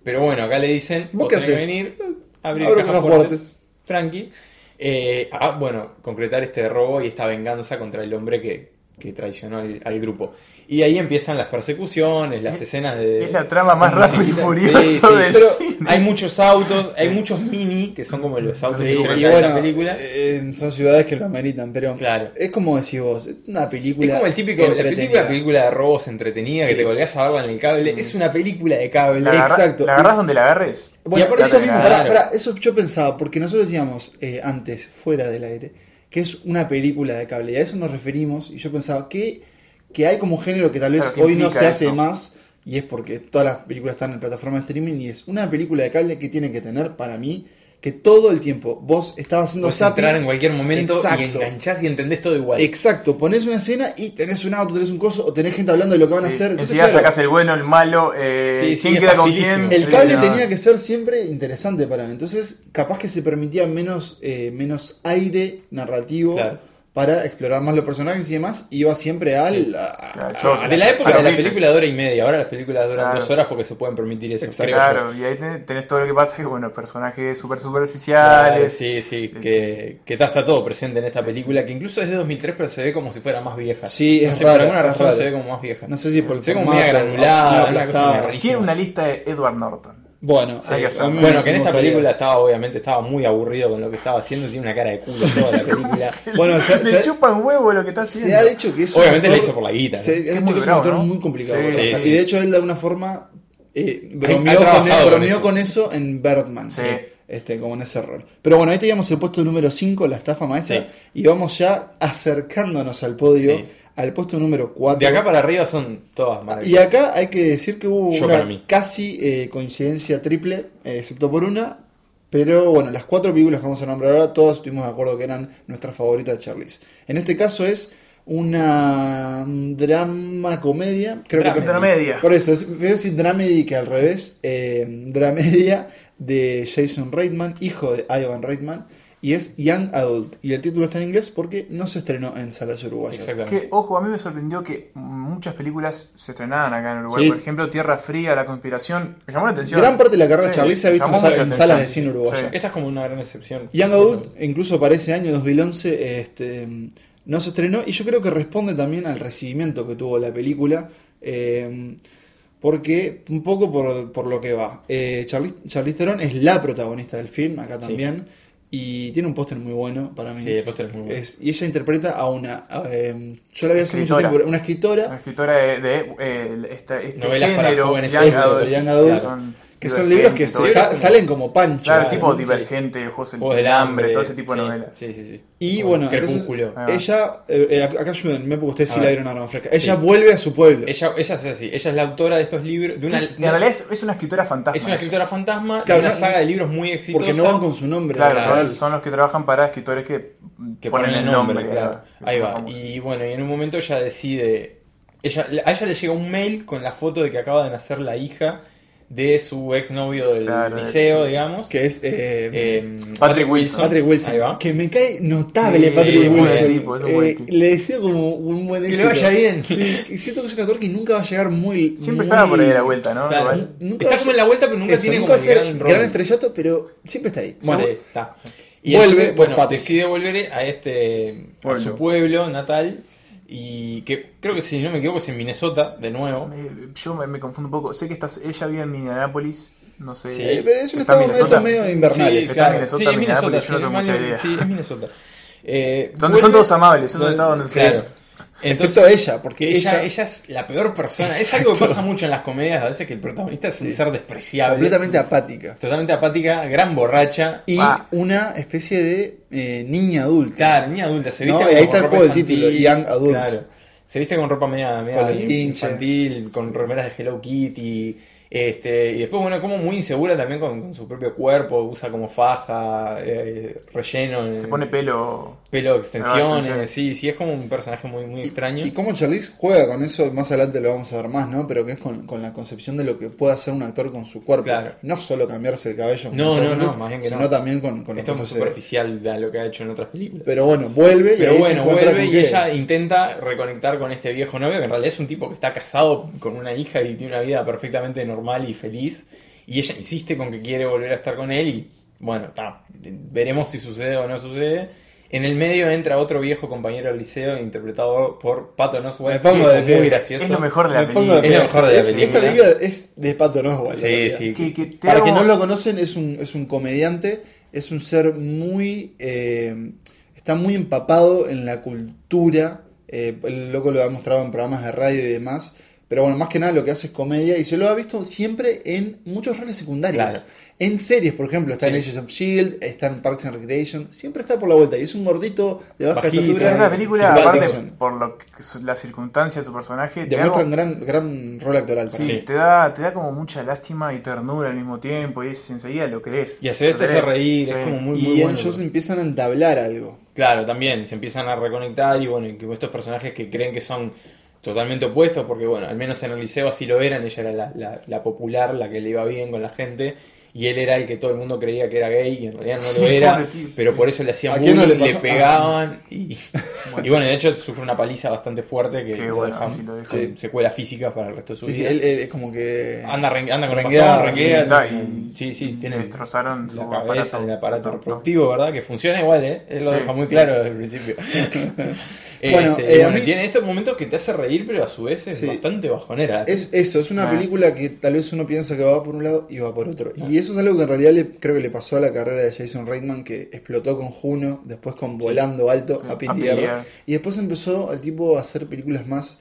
pero bueno, acá le dicen, ¿Vos tenés que venir, a abrir Abro cajas cajas fuertes, fuertes. tranqui, eh, a, bueno, concretar este robo y esta venganza contra el hombre que, que traicionó al, al grupo. Y ahí empiezan las persecuciones, las escenas de... Es la trama más rápida y furiosa Sí, sí, del pero cine. Hay muchos autos, hay muchos mini, que son como los autos Sí, que y de la bueno, película. eh, son ciudades que lo ameritan, pero Claro. es como decís vos, una película. Es como el típico, la típica película de robos entretenida que Sí. te colgás a verla en el cable. Sí. Es una película de cable. La, agarra- Exacto. la agarrás Es- donde la agarres. Bueno, Y aparte eso eso, mismo, pará, pará, eso yo pensaba, porque nosotros decíamos eh, antes, fuera del aire, que es una película de cable, y a eso nos referimos, y yo pensaba que, que hay como género que tal vez Claro, hoy no se hace más, y es porque todas las películas están en plataforma de streaming, y es una película de cable que tiene que tener, para mí, que todo el tiempo vos estabas haciendo Puedes zapping, entrar en cualquier momento y Exacto. enganchás y entendés todo igual. Exacto, pones una escena y tenés un auto, tenés un coso, o tenés gente hablando de lo que van a Sí, hacer. Entonces, Enseguida claro, sacás el bueno, el malo, eh, Sí, sí, quién queda con quién. El cable Sí, tenía que ser siempre interesante para mí. Entonces, capaz que se permitía menos, eh, menos aire narrativo Claro. Para explorar más los personajes y demás. Iba siempre al. Sí. a- a- Claro, a- choque. a de la época de la película de hora y media. Ahora las películas duran Claro. dos horas porque se pueden permitir eso. Exacto. creo yo. Claro, y ahí tenés, tenés todo lo que pasa que, bueno, personajes súper Claro, superficiales. sí, sí, que, que está, está todo presente en esta película, que incluso es de 2003, pero se ve como si fuera más vieja. Sí, No es sé, raro, por alguna razón raro. se ve como más vieja. No sé si por el Se ve como media granulada, una. Quiero una lista de Edward Norton. Bueno, Hay que eh, mí Bueno, que en esta película estaba, obviamente, estaba muy aburrido con lo que estaba haciendo, tiene una cara de culo toda la película. Bueno, se, Le se- chupa un huevo lo que está haciendo. se ha dicho que es un Obviamente actor- hizo por la guita, ¿no? Se ha Es dicho muy que es un bravo, actor ¿no? muy complicado. Sí. Y de hecho, él de alguna forma eh, Ha bromeó, con, trabajado él- con eso. con eso en Birdman. Sí. Este, como en ese rol. Pero bueno, ahí teníamos el puesto número 5, la estafa maestra. Sí. Y vamos ya acercándonos al podio, Sí. Al puesto número 4. De acá para arriba son todas Y maravillosas. acá hay que decir que hubo Yo una casi eh, coincidencia triple, eh, excepto por una. Pero bueno, las cuatro películas que vamos a nombrar ahora, todas estuvimos de acuerdo que eran nuestras favoritas de Charlize. En este caso es una drama comedia, creo Dramedy. que Dramedia. por eso, es, a decir dramedy que al revés, eh, dramedia de Jason Reitman, hijo de Ivan Reitman, y es Young Adult. Y el título está en inglés porque no se estrenó en salas uruguayas. Exactamente. Que, ojo, a mí me sorprendió que muchas películas se estrenaban acá en Uruguay. Sí. Por ejemplo, Tierra Fría, La Conspiración. Me llamó la atención. Gran parte de la carrera de Sí, Charlize se ha visto en, sal- en salas de cine uruguaya. Sí. Esta es como una gran excepción. Young Adult, incluso para ese año 2011, este, no se estrenó y yo creo que responde también al recibimiento que tuvo la película, eh, porque un poco por, por lo que va. Eh, Charlize, Charlize Theron es la protagonista del film, acá Sí. también, y tiene un póster muy bueno para mí. Sí, el póster es muy bueno. Es- y ella interpreta a una, a, eh, yo la vi hace mucho Escritora. tiempo, una Una escritora, escritora de, de, eh, esta- este Novelas para género, jóvenes Young eso, Adult, Young Adult, son que son libros que se sa- salen como pancho. Claro, tipo divergente, Juegos Juegos del hambre, todo ese tipo de sí, novelas. Sí, sí, sí. Y Como bueno, entonces. Ah. ella, eh, eh, acá ayúdenme porque ustedes A sí la vieron arma fresca. Ella Sí. vuelve a su pueblo. Ella, ella es así, ella es la autora de estos libros. De una, Es- en realidad es, es una escritora fantasma. es una escritora fantasma Claro, de una no- saga de libros muy exitosa. porque no van con su nombre. Claro, son, los que trabajan para escritores que, que ponen el nombre. claro. Ahí va. famosos. Y bueno, y en un momento ella decide. Ella, a ella le llega un mail con la foto de que acaba de nacer la hija de su exnovio del Claro, liceo, digamos. Que es eh, Eh, Patrick Wilson. Patrick Wilson. Ahí va. Que me cae notable Sí, Patrick Wilson. tipo, es un buen Eh, tipo. le deseo como un buen Que le éxito. vaya bien. Sí, siento que es un actor que nunca va a llegar muy. Siempre muy- estaba por ahí a la vuelta, ¿no? Claro. Igual. Nunca Está como en la vuelta, pero nunca Eso, tiene nunca como va a gran gran, estrellato, pero siempre está ahí. Bueno, está. Y Vuelve entonces, bueno, Patrick. decide volver a este a su pueblo natal y que creo que si no me equivoco es en Minnesota de nuevo. Eh, Yo me, me confundo un poco. Sé que estás, ella vive en Minneapolis. No sé. Sí. eh, pero es un ¿Está en estado Minnesota? medio invernales. Está en Minnesota, sí, es Minneapolis, Minnesota, yo no tengo mucha idea. Sí, es Minnesota. Eh, Donde son todos amables, es un estado donde se- claro. Excepto Entonces, ella, porque ella, ella, ella es la peor persona. Es algo que Exacto. pasa mucho en las comedias a veces que el protagonista es un Sí. ser despreciable. completamente apática. Totalmente apática, gran borracha. Y Ah. una especie de eh, niña adulta. Claro, niña adulta, se No, viste y ahí como está el con juego ropa del título, infantil, Young Adult. Claro. Se viste con ropa media, media Con infantil, con remeras de Hello Kitty. Este, y después, bueno, como muy insegura también con, con su propio cuerpo, usa como faja, eh, relleno, en- Se pone pelo. pelo, extensiones, extensiones. sí, sí, es como un personaje muy, muy extraño. Y cómo Charlize juega con eso, más adelante lo vamos a ver más, ¿no? Pero que es con, con la concepción de lo que puede hacer un actor con su cuerpo. Claro. No solo cambiarse el cabello, No, no, no, más bien que sino no. también con, con lo Esto que es muy superficial de lo que ha hecho en otras películas. Pero bueno, vuelve y Pero ahí bueno, vuelve y ella intenta reconectar con este viejo novio, que en realidad es un tipo que está casado con una hija y tiene una vida perfectamente normal y feliz. Y ella insiste con que quiere volver a estar con él y bueno, ta, veremos si sucede o no sucede. En el medio entra otro viejo compañero del liceo interpretado por Pato Me Oswalt, pongo de es pie. muy gracioso. Es lo mejor de la Me película. Es lo mejor de la película. Esta película es de Pato Oswalt. Sí, sí. Que, que te Para hago- que no lo conocen, es un, es un comediante, es un ser muy... eh, está muy empapado en la cultura, eh, el loco lo ha mostrado en programas de radio y demás, pero bueno, más que nada lo que hace es comedia y se lo ha visto siempre en muchos roles secundarios. Claro. En series, por ejemplo, está en. Agents of S.H.I.E.L.D., está en Parks and Recreation, siempre está por la vuelta y es un gordito de baja Bajito, estatura. esta película, Simpático. aparte, por lo que, su- la circunstancia de su personaje, te Demuestra un gran, gran rol actoral. sí. Te, da, te da como mucha lástima y ternura al mismo tiempo. Y es, enseguida lo querés. Y te Lo hace reír, sí. es como muy, Y muy bueno. ellos empiezan a entablar algo. Claro, también se empiezan a reconectar y bueno, y que estos personajes que creen que son totalmente opuestos, porque bueno, al menos en el liceo así lo eran, ella era la, la- la popular, la que le iba bien con la gente, y él era el que todo el mundo creía que era gay y en realidad no Sí, lo era, pobre pero por eso le hacían ¿A quién no bullying, le pegaban y, y bueno, de hecho sufre una paliza bastante fuerte que lo bueno, deja sí, lo con secuelas físicas para el resto de su Sí, sí, vida. él, él es como que... Anda, anda con renguea, y- sí, sí, tiene destrozaron su la cabeza, aparato. el aparato reproductivo, ¿verdad? Que funciona igual, ¿eh? Él lo Sí, deja muy sí. claro desde el principio. Bueno, Este, eh, bueno, mí- tiene estos momentos que te hace reír, pero a su vez es Sí. bastante bajonera. Es eso, es una Ah. película que tal vez uno piensa que va por un lado y va por otro. Y eso es algo que en realidad le, creo que le pasó a la carrera de Jason Reitman, que explotó con Juno, después con Volando Alto Sí, a. Pitier. Y después empezó el tipo a hacer películas más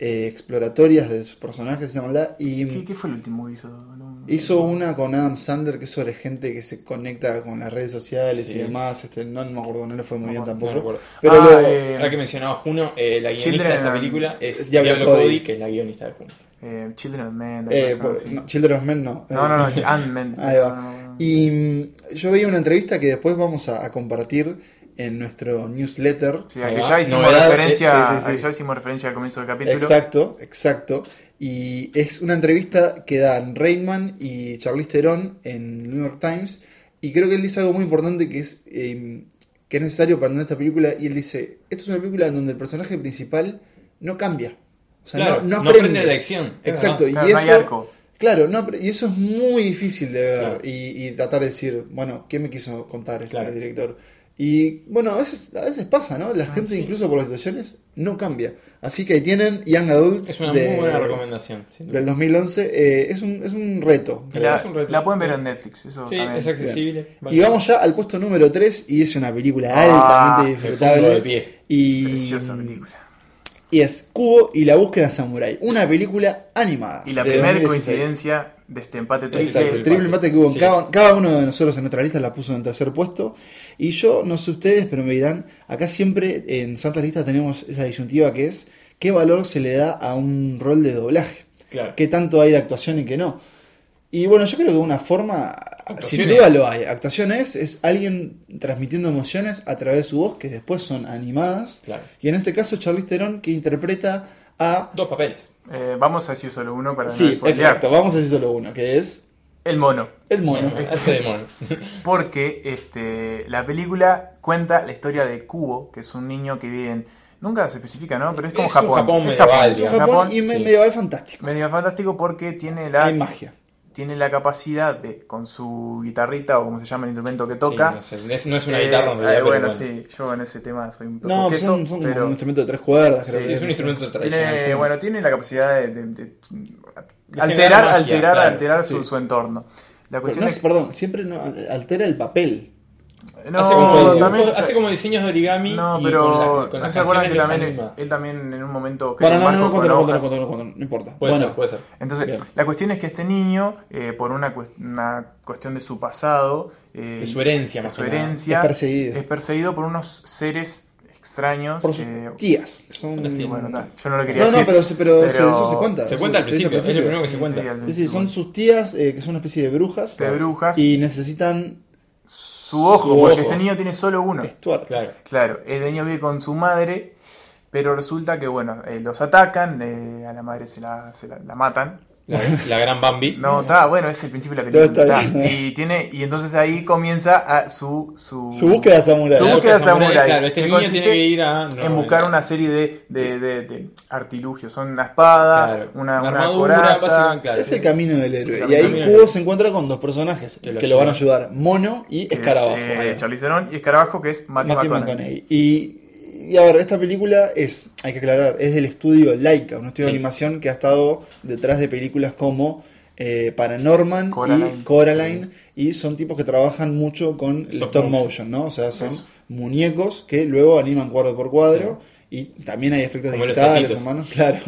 eh, exploratorias de sus personajes, y ¿Qué, qué fue el último que hizo? No- hizo una con Adam Sandler que es sobre gente que se conecta con las redes sociales Sí. y demás. Este, no, me acuerdo, no le fue muy No bien tampoco. No recuerdo. Pero Ah, lo- eh, Ahora que mencionaba Juno, eh, la guionista Children de esta película es Diablo Diablo, Cody. Cody, que es la guionista de Juno. eh, Children of Men. eh, por- no, Children of Men no. No, no, no, Eh, Ant-Man. Ahí va. No, no, no. Y mm, yo veía una entrevista que después vamos a, a compartir en nuestro newsletter. Sí, a que va. ya hicimos Novedad, referencia, eh, sí, sí, sí. a que ya hicimos referencia al comienzo del capítulo. Exacto, exacto. Y es una entrevista que dan Rainman y Charlize Theron en New York Times. Y creo que él dice algo muy importante que es eh, que es necesario para entender esta película. Y él dice: Esto es una película en donde el personaje principal no cambia. O sea, Claro, no, no no aprende. aprende lección. es Exacto. verdad. Y Claro, no hay eso, arco. Claro, no, pero- y eso es muy difícil de ver Claro. y, y tratar de decir, bueno, ¿qué me quiso contar este Claro. director? Y bueno, a veces, a veces pasa, ¿no? La gente, sí. incluso por las situaciones, no cambia. Así que ahí tienen Young Adult Es una de- muy buena recomendación. del 2011. eh, es, un, es un reto. La, Es un reto. la pueden ver en Netflix. Eso Sí, también. es accesible. Vale. Y vamos ya al puesto número 3 y es una película Ah, altamente disfrutable. de pie. Y, Preciosa película. y es Cubo y la búsqueda samurai, una película animada. Y la primera 2016. coincidencia de este empate triple. Exacto, el triple empate. que hubo Sí. cada, cada uno de nosotros en nuestra lista la puso en tercer puesto. Y yo, no sé ustedes, pero me dirán, acá siempre en Santas Listas tenemos esa disyuntiva que es qué valor se le da a un rol de doblaje. Claro. Qué tanto hay de actuación y qué no. Y bueno, yo creo que de una forma, sin duda lo hay. Actuaciones es alguien transmitiendo emociones a través de su voz que después son animadas. Claro. Y en este caso Charlize Theron que interpreta a... Dos papeles. Eh, vamos a decir solo uno para Sí, exacto, vamos a decir solo uno, que es El mono. el mono. De mono. Porque este, la película cuenta la historia de Kubo, que es un niño que vive en. Nunca se especifica, ¿no? Pero es como Es un Japón. Japón es medieval, Japón, Es un. Japón, Japón. y me- sí. medieval fantástico. Medio fantástico porque tiene la, Hay magia. Tiene la capacidad de, con su guitarrita o como se llama el instrumento que toca. Sí, no, sé, es, no es una eh, guitarra en eh, realidad, bueno, sí, yo en ese tema soy un poco No, queso, son, son como pero un instrumento de tres cuerdas. creo Sí, que es un instrumento tradicional. sí. bueno, tiene la capacidad de, de- de De alterar, magia, alterar, claro, alterar su, sí. su entorno. La cuestión no, es perdón, siempre no, altera el papel. No, hace, como, también- dibujo- hace como diseños de origami. No, pero con la- con ¿no se acuerdan que también él también en un momento un no, no, importa. Puede bueno, ser, puede ser. Entonces, Bien. la cuestión es que este niño, eh, por una, una cuestión de su pasado, eh, De su herencia, de su herencia, Es perseguido. es perseguido por unos seres extraños. por sus eh, tías. Son, bueno, yo no lo quería no, no, decir. pero, pero, se- pero- eso se cuenta. Se cuenta al principio, es lo primero que se Sí, cuenta. sí, son sus tías eh, que son una especie de brujas. de brujas. Y necesitan su ojo, su porque ojo. este niño tiene solo uno. Stuart. Claro. Claro, el niño vive con su madre, pero resulta que, bueno, eh, los atacan, eh, a la madre se la, se la, la matan. La, la gran Bambi. No, está, bueno, es el principio de la No, película. está está. bien. Y, tiene, y entonces ahí comienza a su, su, Su búsqueda samurai. Su búsqueda samurai, samurai. claro, este que niño consiste tiene que ir a- no, en buscar no. una serie de, de, de- de artilugios. Son una espada, Claro. una, Una coraza. claro. Es el camino del héroe. Y ahí héroe. se encuentra con dos personajes que, Que lo, van a ayudar: Mono y que es, Escarabajo. eh, Charlize Theron y Escarabajo, que es Matthew, Matthew McConaughey. McConaughey. Y, y a ver, esta película es, hay que aclarar, es del estudio Laika, un estudio Sí. de animación que ha estado detrás de películas como eh, Paranorman Coraline. y Coraline. Y son tipos que trabajan mucho con el Stop stop motion. motion, ¿no? O sea, son Eso. muñecos que luego animan cuadro por cuadro. Y también hay efectos Como digitales, humanos, claro,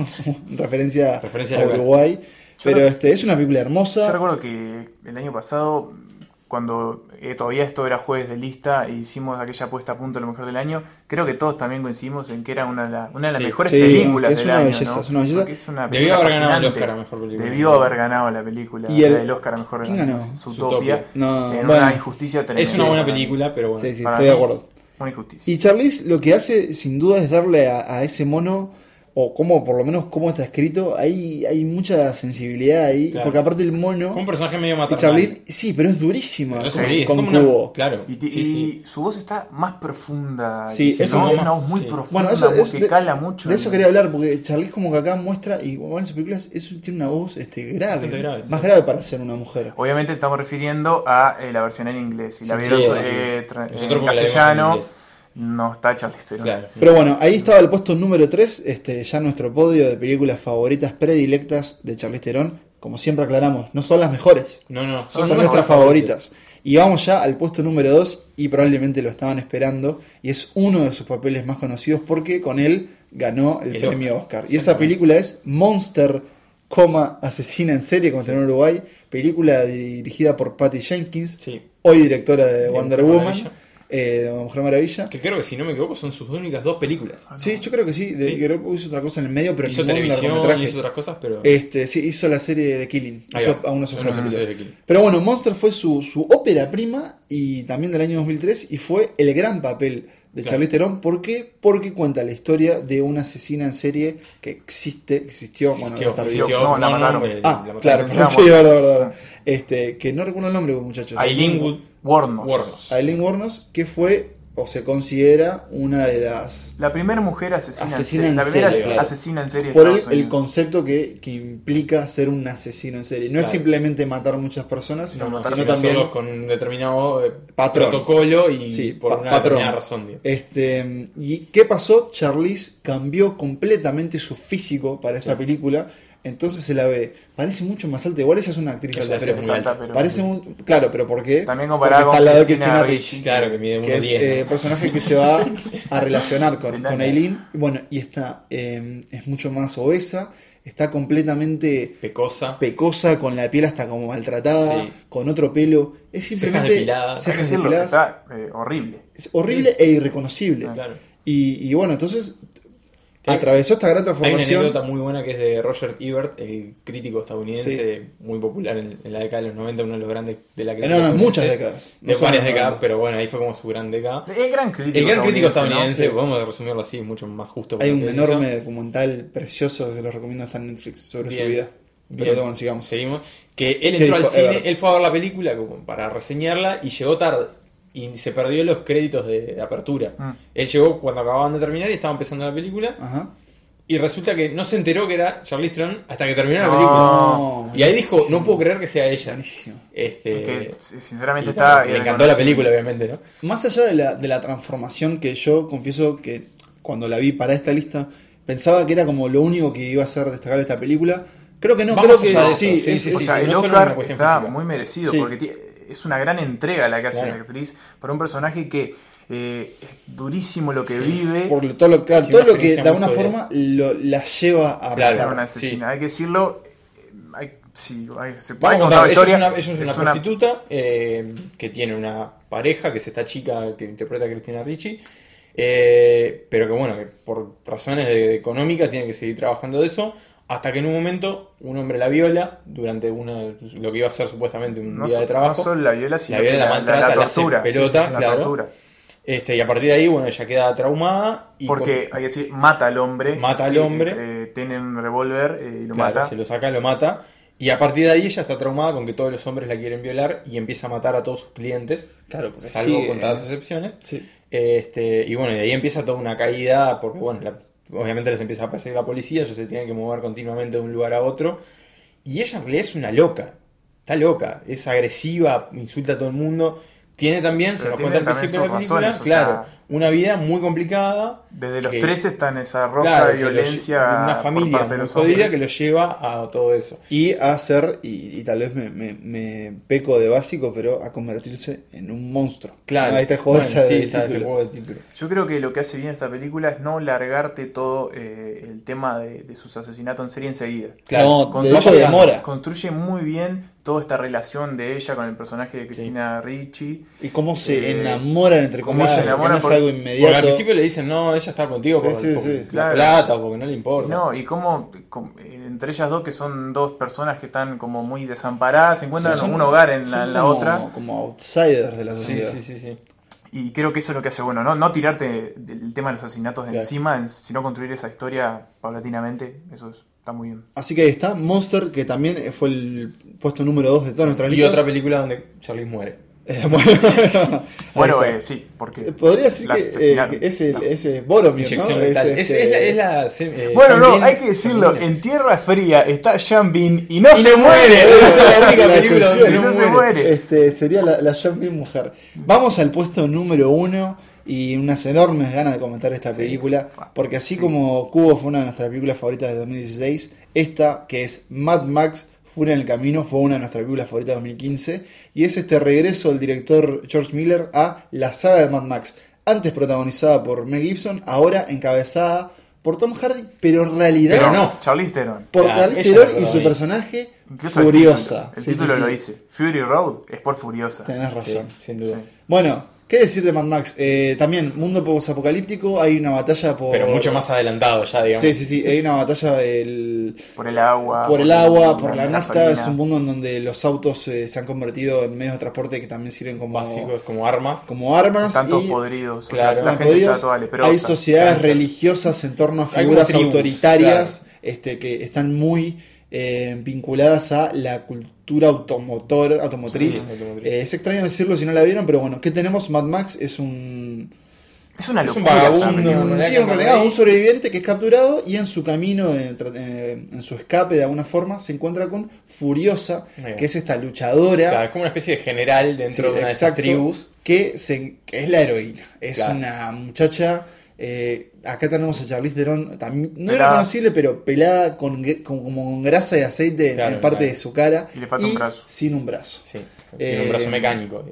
referencia, Referencia a. Uruguay. Pero este, es una película hermosa. Yo recuerdo que el año pasado, cuando eh, todavía esto era jueves de lista e hicimos aquella puesta a punto lo mejor del año, creo que todos también coincidimos en que era una de, la- una de las Sí. mejores Sí, películas es del una año. belleza, ¿no? es una belleza. Es una Debió película haber ganado el. Oscar a mejor película. Debió haber ganado la película. Y el- el, Oscar a mejor ¿Quién ganó? Zootopia. No, en bueno. una injusticia tremenda. Es una buena película, pero bueno. Sí, sí, estoy de acuerdo. Una injusticia. Y Charlize lo que hace sin duda es darle a, a ese mono, o como por lo menos cómo está escrito, hay, hay mucha sensibilidad ahí, Claro. porque aparte el Como mono un personaje medio y maternal. Charlize, sí, pero es durísima Pero con, es con como una- Cubo. Claro. Y, sí, y sí. su voz está más profunda. Sí, ¿no? eso como- Tiene una voz muy sí. profunda, Bueno, eso una voz es- que de- cala mucho. De eso quería hablar, porque Charlize como que acá muestra, y bueno, en sus películas eso tiene una voz este, grave, grave, más sí. grave para ser una mujer. Obviamente estamos refiriendo a eh, la versión en inglés. Si la vieron sí, eh, en castellano, inglés. No está Charlize Theron. Claro. Pero bueno, ahí estaba el puesto número 3, este, ya nuestro podio de películas favoritas predilectas de Charlize Theron. Como siempre aclaramos, no son las mejores, No, no. son, Son nuestras favoritas. Y vamos ya al puesto número 2 y probablemente lo estaban esperando. Y es uno de sus papeles más conocidos porque con él ganó el, El premio Oscar. Oscar. Y esa película es Monster, coma, asesina en serie, como en Uruguay. Película dirigida por Patty Jenkins, Sí. hoy directora de De Wonder Woman. Eh, de Mujer Maravilla. Que creo que si no me equivoco son sus únicas dos películas. Sí, yo creo que sí. De, Sí. creo que hizo otra cosa en el medio, pero hizo ningún televisión, largometraje. hizo otras cosas, pero. Este, sí, hizo la serie de Killing. Ahí hizo va. a unos No, no. Pero bueno, Monster fue su, su ópera prima y también del año 2003 y fue el gran papel de Claro. Charlize Theron. ¿Por qué? Porque cuenta la historia de una asesina en serie que existe, existió, bueno, no está existió. no, la mataron. Ah, la mataron. claro, sí, verdad, verdad, verdad. Este, que no recuerdo el nombre, muchachos. Aileen Wood. Warnos. Warnos. Aileen Wuornos, que fue o se considera una de las La primera mujer asesina, Asesina en en serie. La primera claro. asesina en serie de por el, el concepto que, que implica ser un asesino en serie. No es simplemente matar muchas personas, No, no, sino sino también con un determinado eh, Patrón. protocolo y Sí, por pa- una patrón. determinada razón. digo. Este, ¿Y qué pasó? Charlize cambió completamente su físico para esta película. Entonces se la ve. Parece mucho más alta. Igual ella es una actriz alta, pero alta, pero- parece muy. Claro, pero ¿por qué? También está con al lado Cristina Ricci. Ricci, Claro, que mide que es 1.10. eh, ¿no? personaje que se va a relacionar con, con. Aileen. Bueno, y está eh, es mucho más obesa, está completamente Pecosa. pecosa, con la piel hasta como maltratada, Sí. con otro pelo. Es simplemente depiladas. Hay que cejas depiladas. está eh, horrible. Es horrible e irreconocible. Claro. Y, y bueno, entonces atravesó esta gran Hay una transformación. anécdota muy buena que es de Roger Ebert, el crítico estadounidense muy popular en, en la década de los 90, uno de los grandes de la crítica. no, no, muchas décadas. No De varias décadas, 90. pero bueno, ahí fue como su gran década. El gran crítico El gran crítico estadounidense, ¿no? podemos resumirlo así, mucho más justo. Hay un que enorme hizo. documental precioso que se los recomiendo está en Netflix sobre Bien. su vida. Bien, Pero bueno, sigamos. Seguimos. Que él ¿Qué entró al cine, Ebert? él fue a ver la película como para reseñarla y llegó tarde. Y se perdió los créditos de apertura. Mm. Él llegó cuando acababan de terminar y estaba empezando la película. Ajá. Y resulta que no se enteró que era Charlize Theron hasta que terminó la película. No, Y ahí dijo, no puedo creer que sea ella. Buenísimo. Este, que sinceramente y está. Le encantó la película, obviamente, ¿no? Más allá de la, de la transformación que yo confieso que cuando la vi para esta lista pensaba que era como lo único que iba a hacer destacar esta película. Creo que no, Vamos creo que eso, sí, sí, es- sí, es- O sea, sí, el no Oscar está física. muy merecido Sí. porque es una gran entrega la que hace Claro. la actriz para un personaje que eh, es durísimo lo que vive. por lo- todo lo, claro, todo una lo que de alguna forma lo- la lleva a Claro. una asesina. sí. Hay que decirlo. eh, Hay, sí, hay, se puede contar la historia. es una, es una Es una- prostituta eh, que tiene una pareja, que es esta chica que interpreta a Cristina Ricci, eh, pero que bueno, que por razones de- económicas tiene que seguir trabajando de eso, hasta que en un momento un hombre la viola durante una, lo que iba a ser supuestamente un no, día so- de trabajo. no solo la viola, sino viola, que la la, maltrata, la- la la tortura. pelota, la claro. tortura. Este, y a partir de ahí, bueno, ella queda traumada y Porque con- hay que decir, mata al hombre. Mata al hombre. eh, tiene un revólver eh, y lo Claro, mata. se lo saca, lo mata. Y a partir de ahí ella está traumada con que todos los hombres la quieren violar y empieza a matar a todos sus clientes, Claro, porque salvo sigue contadas en eso. excepciones. Sí. Este, y bueno, y ahí empieza toda una caída, porque bueno, la- obviamente les empieza a perseguir la policía, ellos se tienen que mover continuamente de un lugar a otro. Y ella en realidad es una loca, está loca, es agresiva, insulta a todo el mundo. Tiene también, se nos cuenta al principio de la película, razones, o claro, sea- una vida muy complicada. Desde los que- 13 está en esa roca claro, de lo violencia. una por familia parte muy jodida que lo lleva a todo eso. Y a ser, y, y tal vez me, me- me peco de básico, pero a convertirse en un monstruo. Claro, Ahí está el juego bueno, ese sí, del está el juego del título. Yo creo que lo que hace bien esta película es no largarte todo eh, el tema de, de sus asesinatos en serie enseguida. Claro, no, construye- demora. Construye muy bien toda esta relación de ella con el personaje de Cristina Ricci. Y cómo se Eh, enamoran, entre cómo comillas, se enamoran no por- algo Porque al principio le dicen, no, ella está contigo Sí, por, sí, por sí. la Claro. plata o porque no le importa. No, y cómo, entre ellas dos, que son dos personas que están como muy desamparadas, se encuentran Sí, son- un hogar en la, como- otra. Como outsiders de la sociedad. sí, sí, sí. Y creo que eso es lo que hace bueno, ¿no? No tirarte del tema de los asesinatos de Claro. encima, en- sino construir esa historia paulatinamente. Eso es- está muy bien. Así que ahí está Monster, que también fue el puesto número 2 de todas nuestras Y listas. otra película donde Charlize muere. Eh, bueno, Bueno, eh, sí, porque. Podría decir la que, eh, ese, No. ese es Boromir, ¿no? Inyección Es, este- es la. Es la eh, Bueno, no, hay que decirlo, en Tierra Fría está Sean Bean y no Y se no muere. muere. Esa es la única La película excepción, donde y no, no se muere. Este, sería la, la Jean Bean mujer. Vamos al puesto número uno y unas enormes ganas de comentar esta película. Porque así como Cubo fue una de nuestras películas favoritas de 2016, esta, que es Mad Max Furia en el Camino, fue una de nuestras películas favoritas de 2015. Y es este regreso del director George Miller a la saga de Mad Max. Antes protagonizada por Mel Gibson, ahora encabezada por Tom Hardy, pero en realidad Pero no. Charlize Theron. por Claro, Charlize Theron y su personaje Incluso el Furiosa. título, el Sí, título sí, lo sí. dice. Fury Road es por Furiosa. Tenés razón. Sí, sin duda. Sí. Bueno, ¿Qué decir de Mad Max? Eh, también, mundo post-apocalíptico, hay una batalla por... Pero mucho más adelantado ya, digamos. Sí, sí, sí, hay una batalla del- Por el agua. por el agua, por la nafta. Es un mundo en donde los autos eh, se han convertido en medios de transporte que también sirven como, Básicos como armas. como armas. Están todos y podridos. o sea, Claro, la están gente podridos. está toda leprosa. hay sociedades cáncer. religiosas en torno a figuras tribus, autoritarias este, que están muy eh, vinculadas a la cultura automotor, automotriz. Sí, automotriz. Eh, es extraño decirlo si no la vieron, pero bueno, ¿qué tenemos? Mad Max es un Es una Es un locura. vagabundo, un, sí, un no, un sobreviviente que es capturado y en su camino, tra- eh, en su escape de alguna forma, se encuentra con Furiosa, Bien. que es esta luchadora. Claro, es como una especie de general dentro Sí, de una de esas exacto, tribus. Que, se- que es la heroína. Es Claro. una muchacha. eh, acá tenemos a Charlize Theron, también, no Pelada. reconocible, pero pelada con, como con grasa y aceite en- Claro, en parte claro. de su cara. Y le falta un brazo. Sin un brazo. Sí, tiene Eh, un brazo mecánico.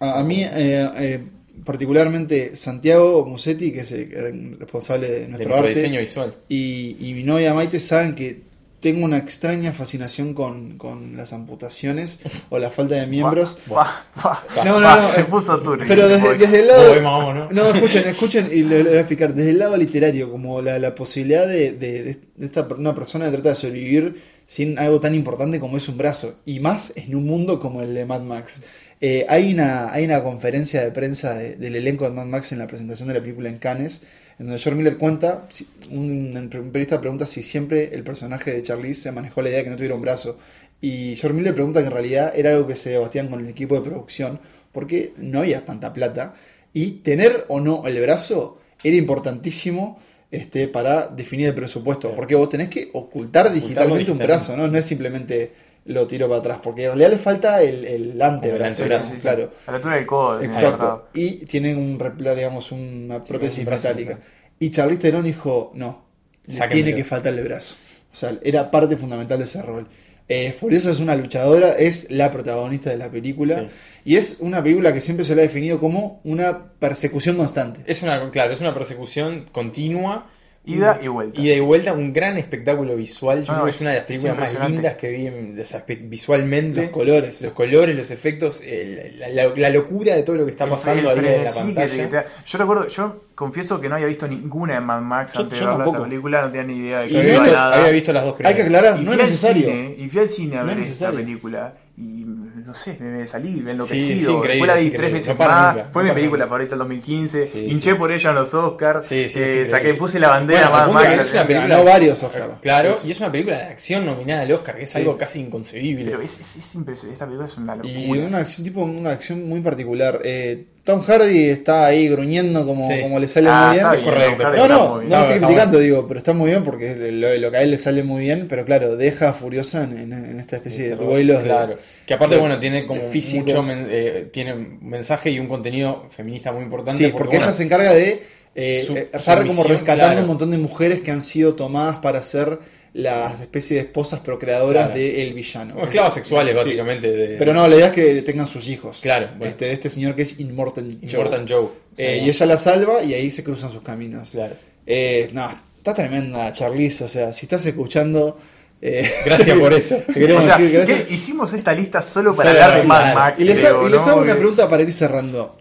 A, a mí, eh, eh, particularmente, Santiago Musetti, que es el, responsable de De nuestro nuestro arte, diseño visual. y, y mi novia Maite saben que tengo una extraña fascinación con, con las amputaciones o la falta de miembros. Pa, pa, No, no, pa, no, se eh, puso turbio. Pero desde, desde el lado... vamos, ¿no? No, escuchen, escuchen y le, le voy a explicar. Desde el lado literario, como la, la posibilidad de, de- de esta una persona que trata de sobrevivir sin algo tan importante como es un brazo, y más en un mundo como el de Mad Max. Eh, hay, una, hay una conferencia de prensa de- del elenco de Mad Max en la presentación de la película en Cannes, en donde George Miller cuenta, un, un periodista pregunta si siempre el personaje de Charlize se manejó la idea de que no tuviera un brazo. Y George Miller pregunta que en realidad era algo que se debatían con el equipo de producción, porque no había tanta plata. Y tener o no el brazo era importantísimo este, para definir el presupuesto. Porque vos tenés que ocultar digitalmente un digitalmente. brazo, ¿no? No es simplemente lo tiro para atrás, porque en realidad le falta el, el antebrazo, el Sí, brazo, sí, sí, sí. claro. A la altura del codo. Exacto. Y tienen un digamos, una prótesis un metálica. Y Charlize Theron dijo, no, le tiene que faltarle brazo. O sea, era parte fundamental de ese rol. Eh, Furiosa es una luchadora, es la protagonista de la película. Sí. Y es una película que siempre se le ha definido como una persecución constante. Es una, claro, es una persecución continua. Ida y vuelta. Ida y vuelta, un gran espectáculo visual. Yo No, creo que es- es una de las películas más lindas que vi en- o sea, espe- visualmente. Los colores. Los colores, los efectos, el- la, la- la locura de todo lo que está El- pasando el ahí en la frenesí que pantalla. te- te- yo recuerdo, yo confieso que no había visto ninguna de Mad Max Yo- antes yo de ver esta película, no tenía ni idea de Y qué no iba es- nada. Había visto las dos Hay que aclarar, y no es necesario. cine, y fui al cine a No ver es esta película y no sé, me, me salí Sí, enloquecido. sí, Después la vi tres veces No más. nunca, Fue no mi película nunca. favorita del 2015. Sí, Hinché sí. por ella en los Oscars. Sí, sí, sí, eh, saqué, puse la bandera Bueno, Max. que es una película- Ganó varios Oscar. Claro, Sí, sí. y es una película de acción nominada al Oscar, que es Sí. algo casi inconcebible. Pero es, es, es impresionante. Esta película es una locura. Y una acción, tipo, una acción muy particular. Eh, Tom Hardy está ahí gruñendo como, Sí. como le sale Ah, muy bien. está bien, Correcto. Tom Hardy No, no, no estoy criticando, digo, pero está muy bien porque lo, lo que a él le sale muy bien, pero claro, deja furiosa en, en- en esta especie de duelos de- Claro. Que aparte, de- bueno, tiene como de mucho men- eh, tiene un mensaje y un contenido feminista muy importante. Sí, porque, bueno, ella se encarga de eh, Su- su estar como misión, rescatando claro. un montón de mujeres que han sido tomadas para ser las especies de esposas procreadoras Claro. del villano. como esclavas sexuales, Sí. básicamente. de- Pero no, la idea es que tengan sus hijos. Claro, bueno. Este, de este señor que es Immortal Joe. Important Joe. Eh, Sí. y ella la salva y ahí se cruzan sus caminos. Claro. Eh, no, está tremenda Charlize, o sea, si estás escuchando... eh, Gracias por esto. te queremos O sea, decir gracias. ¿qué? hicimos esta lista solo para hablar de Mad. Max. Y les, creo, y les ¿no? hago una pregunta para ir cerrando.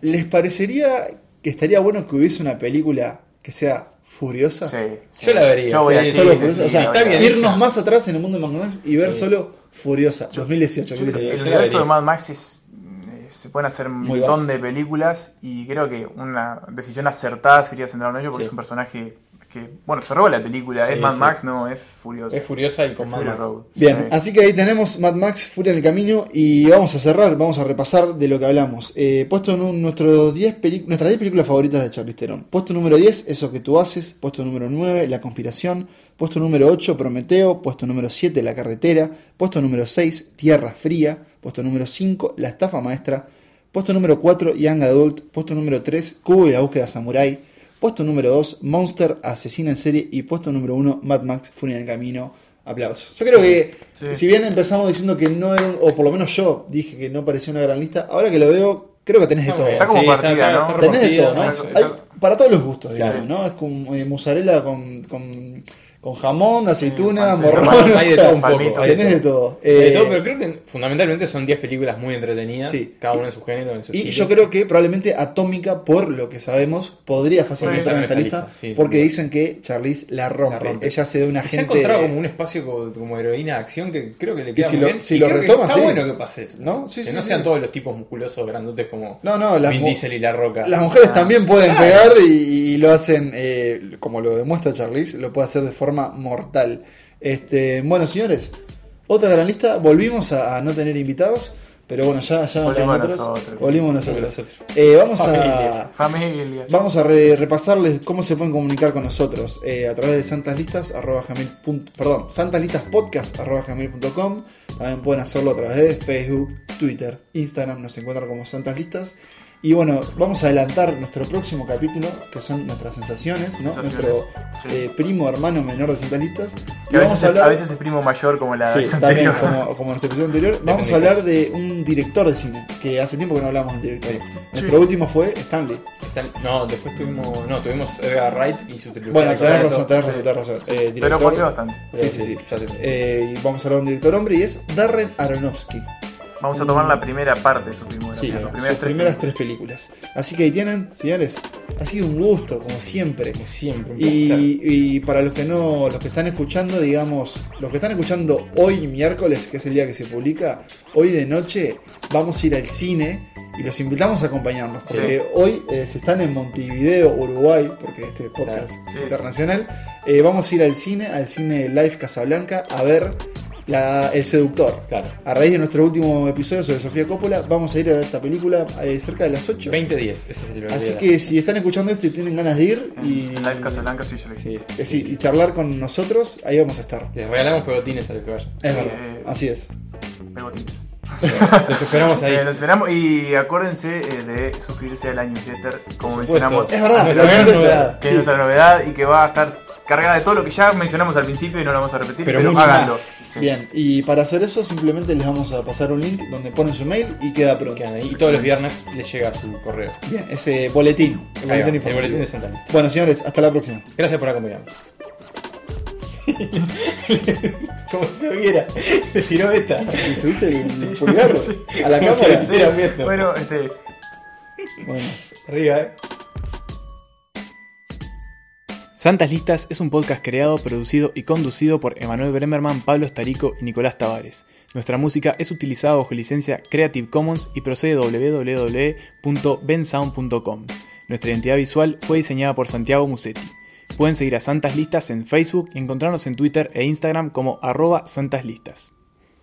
¿Les parecería que estaría bueno que hubiese una película que sea furiosa? Sí, sí. Yo la vería, Yo voy sí, a sí, decir Solo Furiosa, o sea, está bien irnos hecha. más atrás en el mundo de Mad Max y ver Sí. solo Furiosa, 2018. Yo- 2018. el universo de Mad Max es. eh, Se pueden hacer un Muy montón de películas y creo que una decisión acertada sería centrarlo en ello porque Sí. es un personaje que, bueno, se roba la película. Sí, es Mad sí. Max, no, es Furioso. Es furiosa y con Es Mad Fury Max. Road. Bien, Sí. así que ahí tenemos Mad Max Furia en el camino y vamos a cerrar, vamos a repasar de lo que hablamos. Eh, puesto en un- nuestros 10 peli- nuestras 10 películas favoritas de Charlize Theron. Puesto número 10, Eso que tú haces. Puesto número 9, La conspiración. Puesto número 8, Prometeo. Puesto número 7, La carretera. Puesto número 6, Tierra fría. Puesto número 5, La estafa maestra. Puesto número 4, Young Adult. Puesto número 3, Cubo y la búsqueda samurai. Puesto número 2, Monster, Asesina en serie. Y puesto número 1, Mad Max, Furia en el Camino. Aplausos. Yo creo que, Sí. si bien empezamos diciendo que no era, un- o por lo menos yo dije que no parecía una gran lista, ahora que lo veo, creo que tenés de No, todo. Está como Sí, partida, está- ¿no? está Tenés de todo, ¿no? Hay para todos los gustos, Claro. digamos, ¿no? Es como eh, mozzarella con, con, Con jamón, aceituna, Sí, morrón, hay de todo un poco. palmito. hay de tenés de todo. Hay de Eh, todo, pero creo que fundamentalmente son 10 películas muy entretenidas, Sí. cada una en su género, en su Y estilo. yo creo que probablemente Atómica, por lo que sabemos, podría fácilmente entrar en esta lista. sí, porque sí. dicen que Charlize la rompe. La rompe. Ella se da una Que se ha gente. encontrado como un espacio como, como heroína de acción que creo que le queda si muy lo- bien. si Y lo creo que retoma, está sí. bueno que pase eso. ¿No? Sí, que sí, no sí. sean todos los tipos musculosos, grandotes como No, no, las Vin Diesel y La Roca. Las mujeres Ah. también pueden pegar y, y lo hacen, eh, como lo demuestra Charlize, lo puede hacer de forma mortal. Este, bueno, señores, otra gran lista. Volvimos a, a no tener invitados, pero bueno, ya, ya Volvimos nosotros. Volvimos nosotros. Eh, vamos a. Familia. Vamos a re- repasarles cómo se pueden comunicar con nosotros eh, a través de santaslistas arroba gmail punto- perdón, santaslistaspodcast arroba. También pueden hacerlo a través de Facebook, Twitter, Instagram, nos encuentran como Santas Listas. Y bueno, vamos a adelantar nuestro próximo capítulo, que son nuestras sensaciones, ¿no? Sensaciones, Nuestro sí. eh, primo hermano menor de Santas Listas. Y Que a vamos veces, a hablar- a veces es primo mayor como la Sí, también, anterior. como, como en nuestro episodio anterior. Vamos a hablar de un director de cine, que hace tiempo que no hablamos del director. Sí. Nuestro último fue Stanley. Están- no, después tuvimos. No, tuvimos Edgar Wright y su trilogía. Bueno, de tenés razón, tenés razón, tenés razón. Eh, Pero fue hace director- bastante. Sí, sí, sí. Ya sé. Eh, y vamos a hablar de un director hombre y es Darren Aronofsky. Vamos a tomar la primera parte de su filmografía. Sí, sus sus primeras, primeras, tres tres películas. Así que ahí tienen, señores. Ha sido un gusto, como siempre. Como siempre, un. Y, y para los que no, los que están escuchando, digamos, los que están escuchando hoy miércoles, que es el día que se publica, hoy de noche vamos a ir al cine y los invitamos a acompañarnos, porque Sí. hoy eh, si están en Montevideo, Uruguay, porque este podcast Claro, es sí. internacional, eh, vamos a ir al cine, al cine Live Casablanca, a ver la- El Seductor. Claro. A raíz de nuestro último episodio sobre Sofía Coppola, vamos a ir a ver esta película eh, cerca de las 8. 20-10, ese es el Así que si están escuchando esto y tienen ganas de ir y, En Live Casablanca sí, yo lo Sí. eh, sí, y charlar con nosotros, ahí vamos a estar. Les regalamos pegotines a los que vayan. Es Sí, verdad, eh, así es. Pegotines. Los esperamos ahí. Eh, los esperamos y acuérdense eh, de suscribirse a la newsletter, como mencionamos. Es verdad, Nuestra verdad, novedad. que sí. es nuestra novedad y que va a estar cargada de todo lo que ya mencionamos al principio y no lo vamos a repetir, Pero háganlo. más. Bien, y para hacer eso simplemente les vamos a pasar un link donde ponen su mail y queda pronto. Quedan ahí. Y todos los viernes les llega su correo. Bien, ese boletín. El Ahí va, boletín el informativo. boletín de Santa Lista. Bueno, señores, hasta la próxima. Gracias por acompañarnos. Como si lo viera. Le tiró esta. ¿Y subiste el pulgar a la Como si cámara? lo estuvieran viendo. Bueno, este, Bueno. Arriba, eh. Santas Listas es un podcast creado, producido y conducido por Emanuel Bremerman, Pablo Estarico y Nicolás Tavares. Nuestra música es utilizada bajo licencia Creative Commons y procede de www.bensound.com. Nuestra identidad visual fue diseñada por Santiago Musetti. Pueden seguir a Santas Listas en Facebook y encontrarnos en Twitter e Instagram como arroba Santas Listas.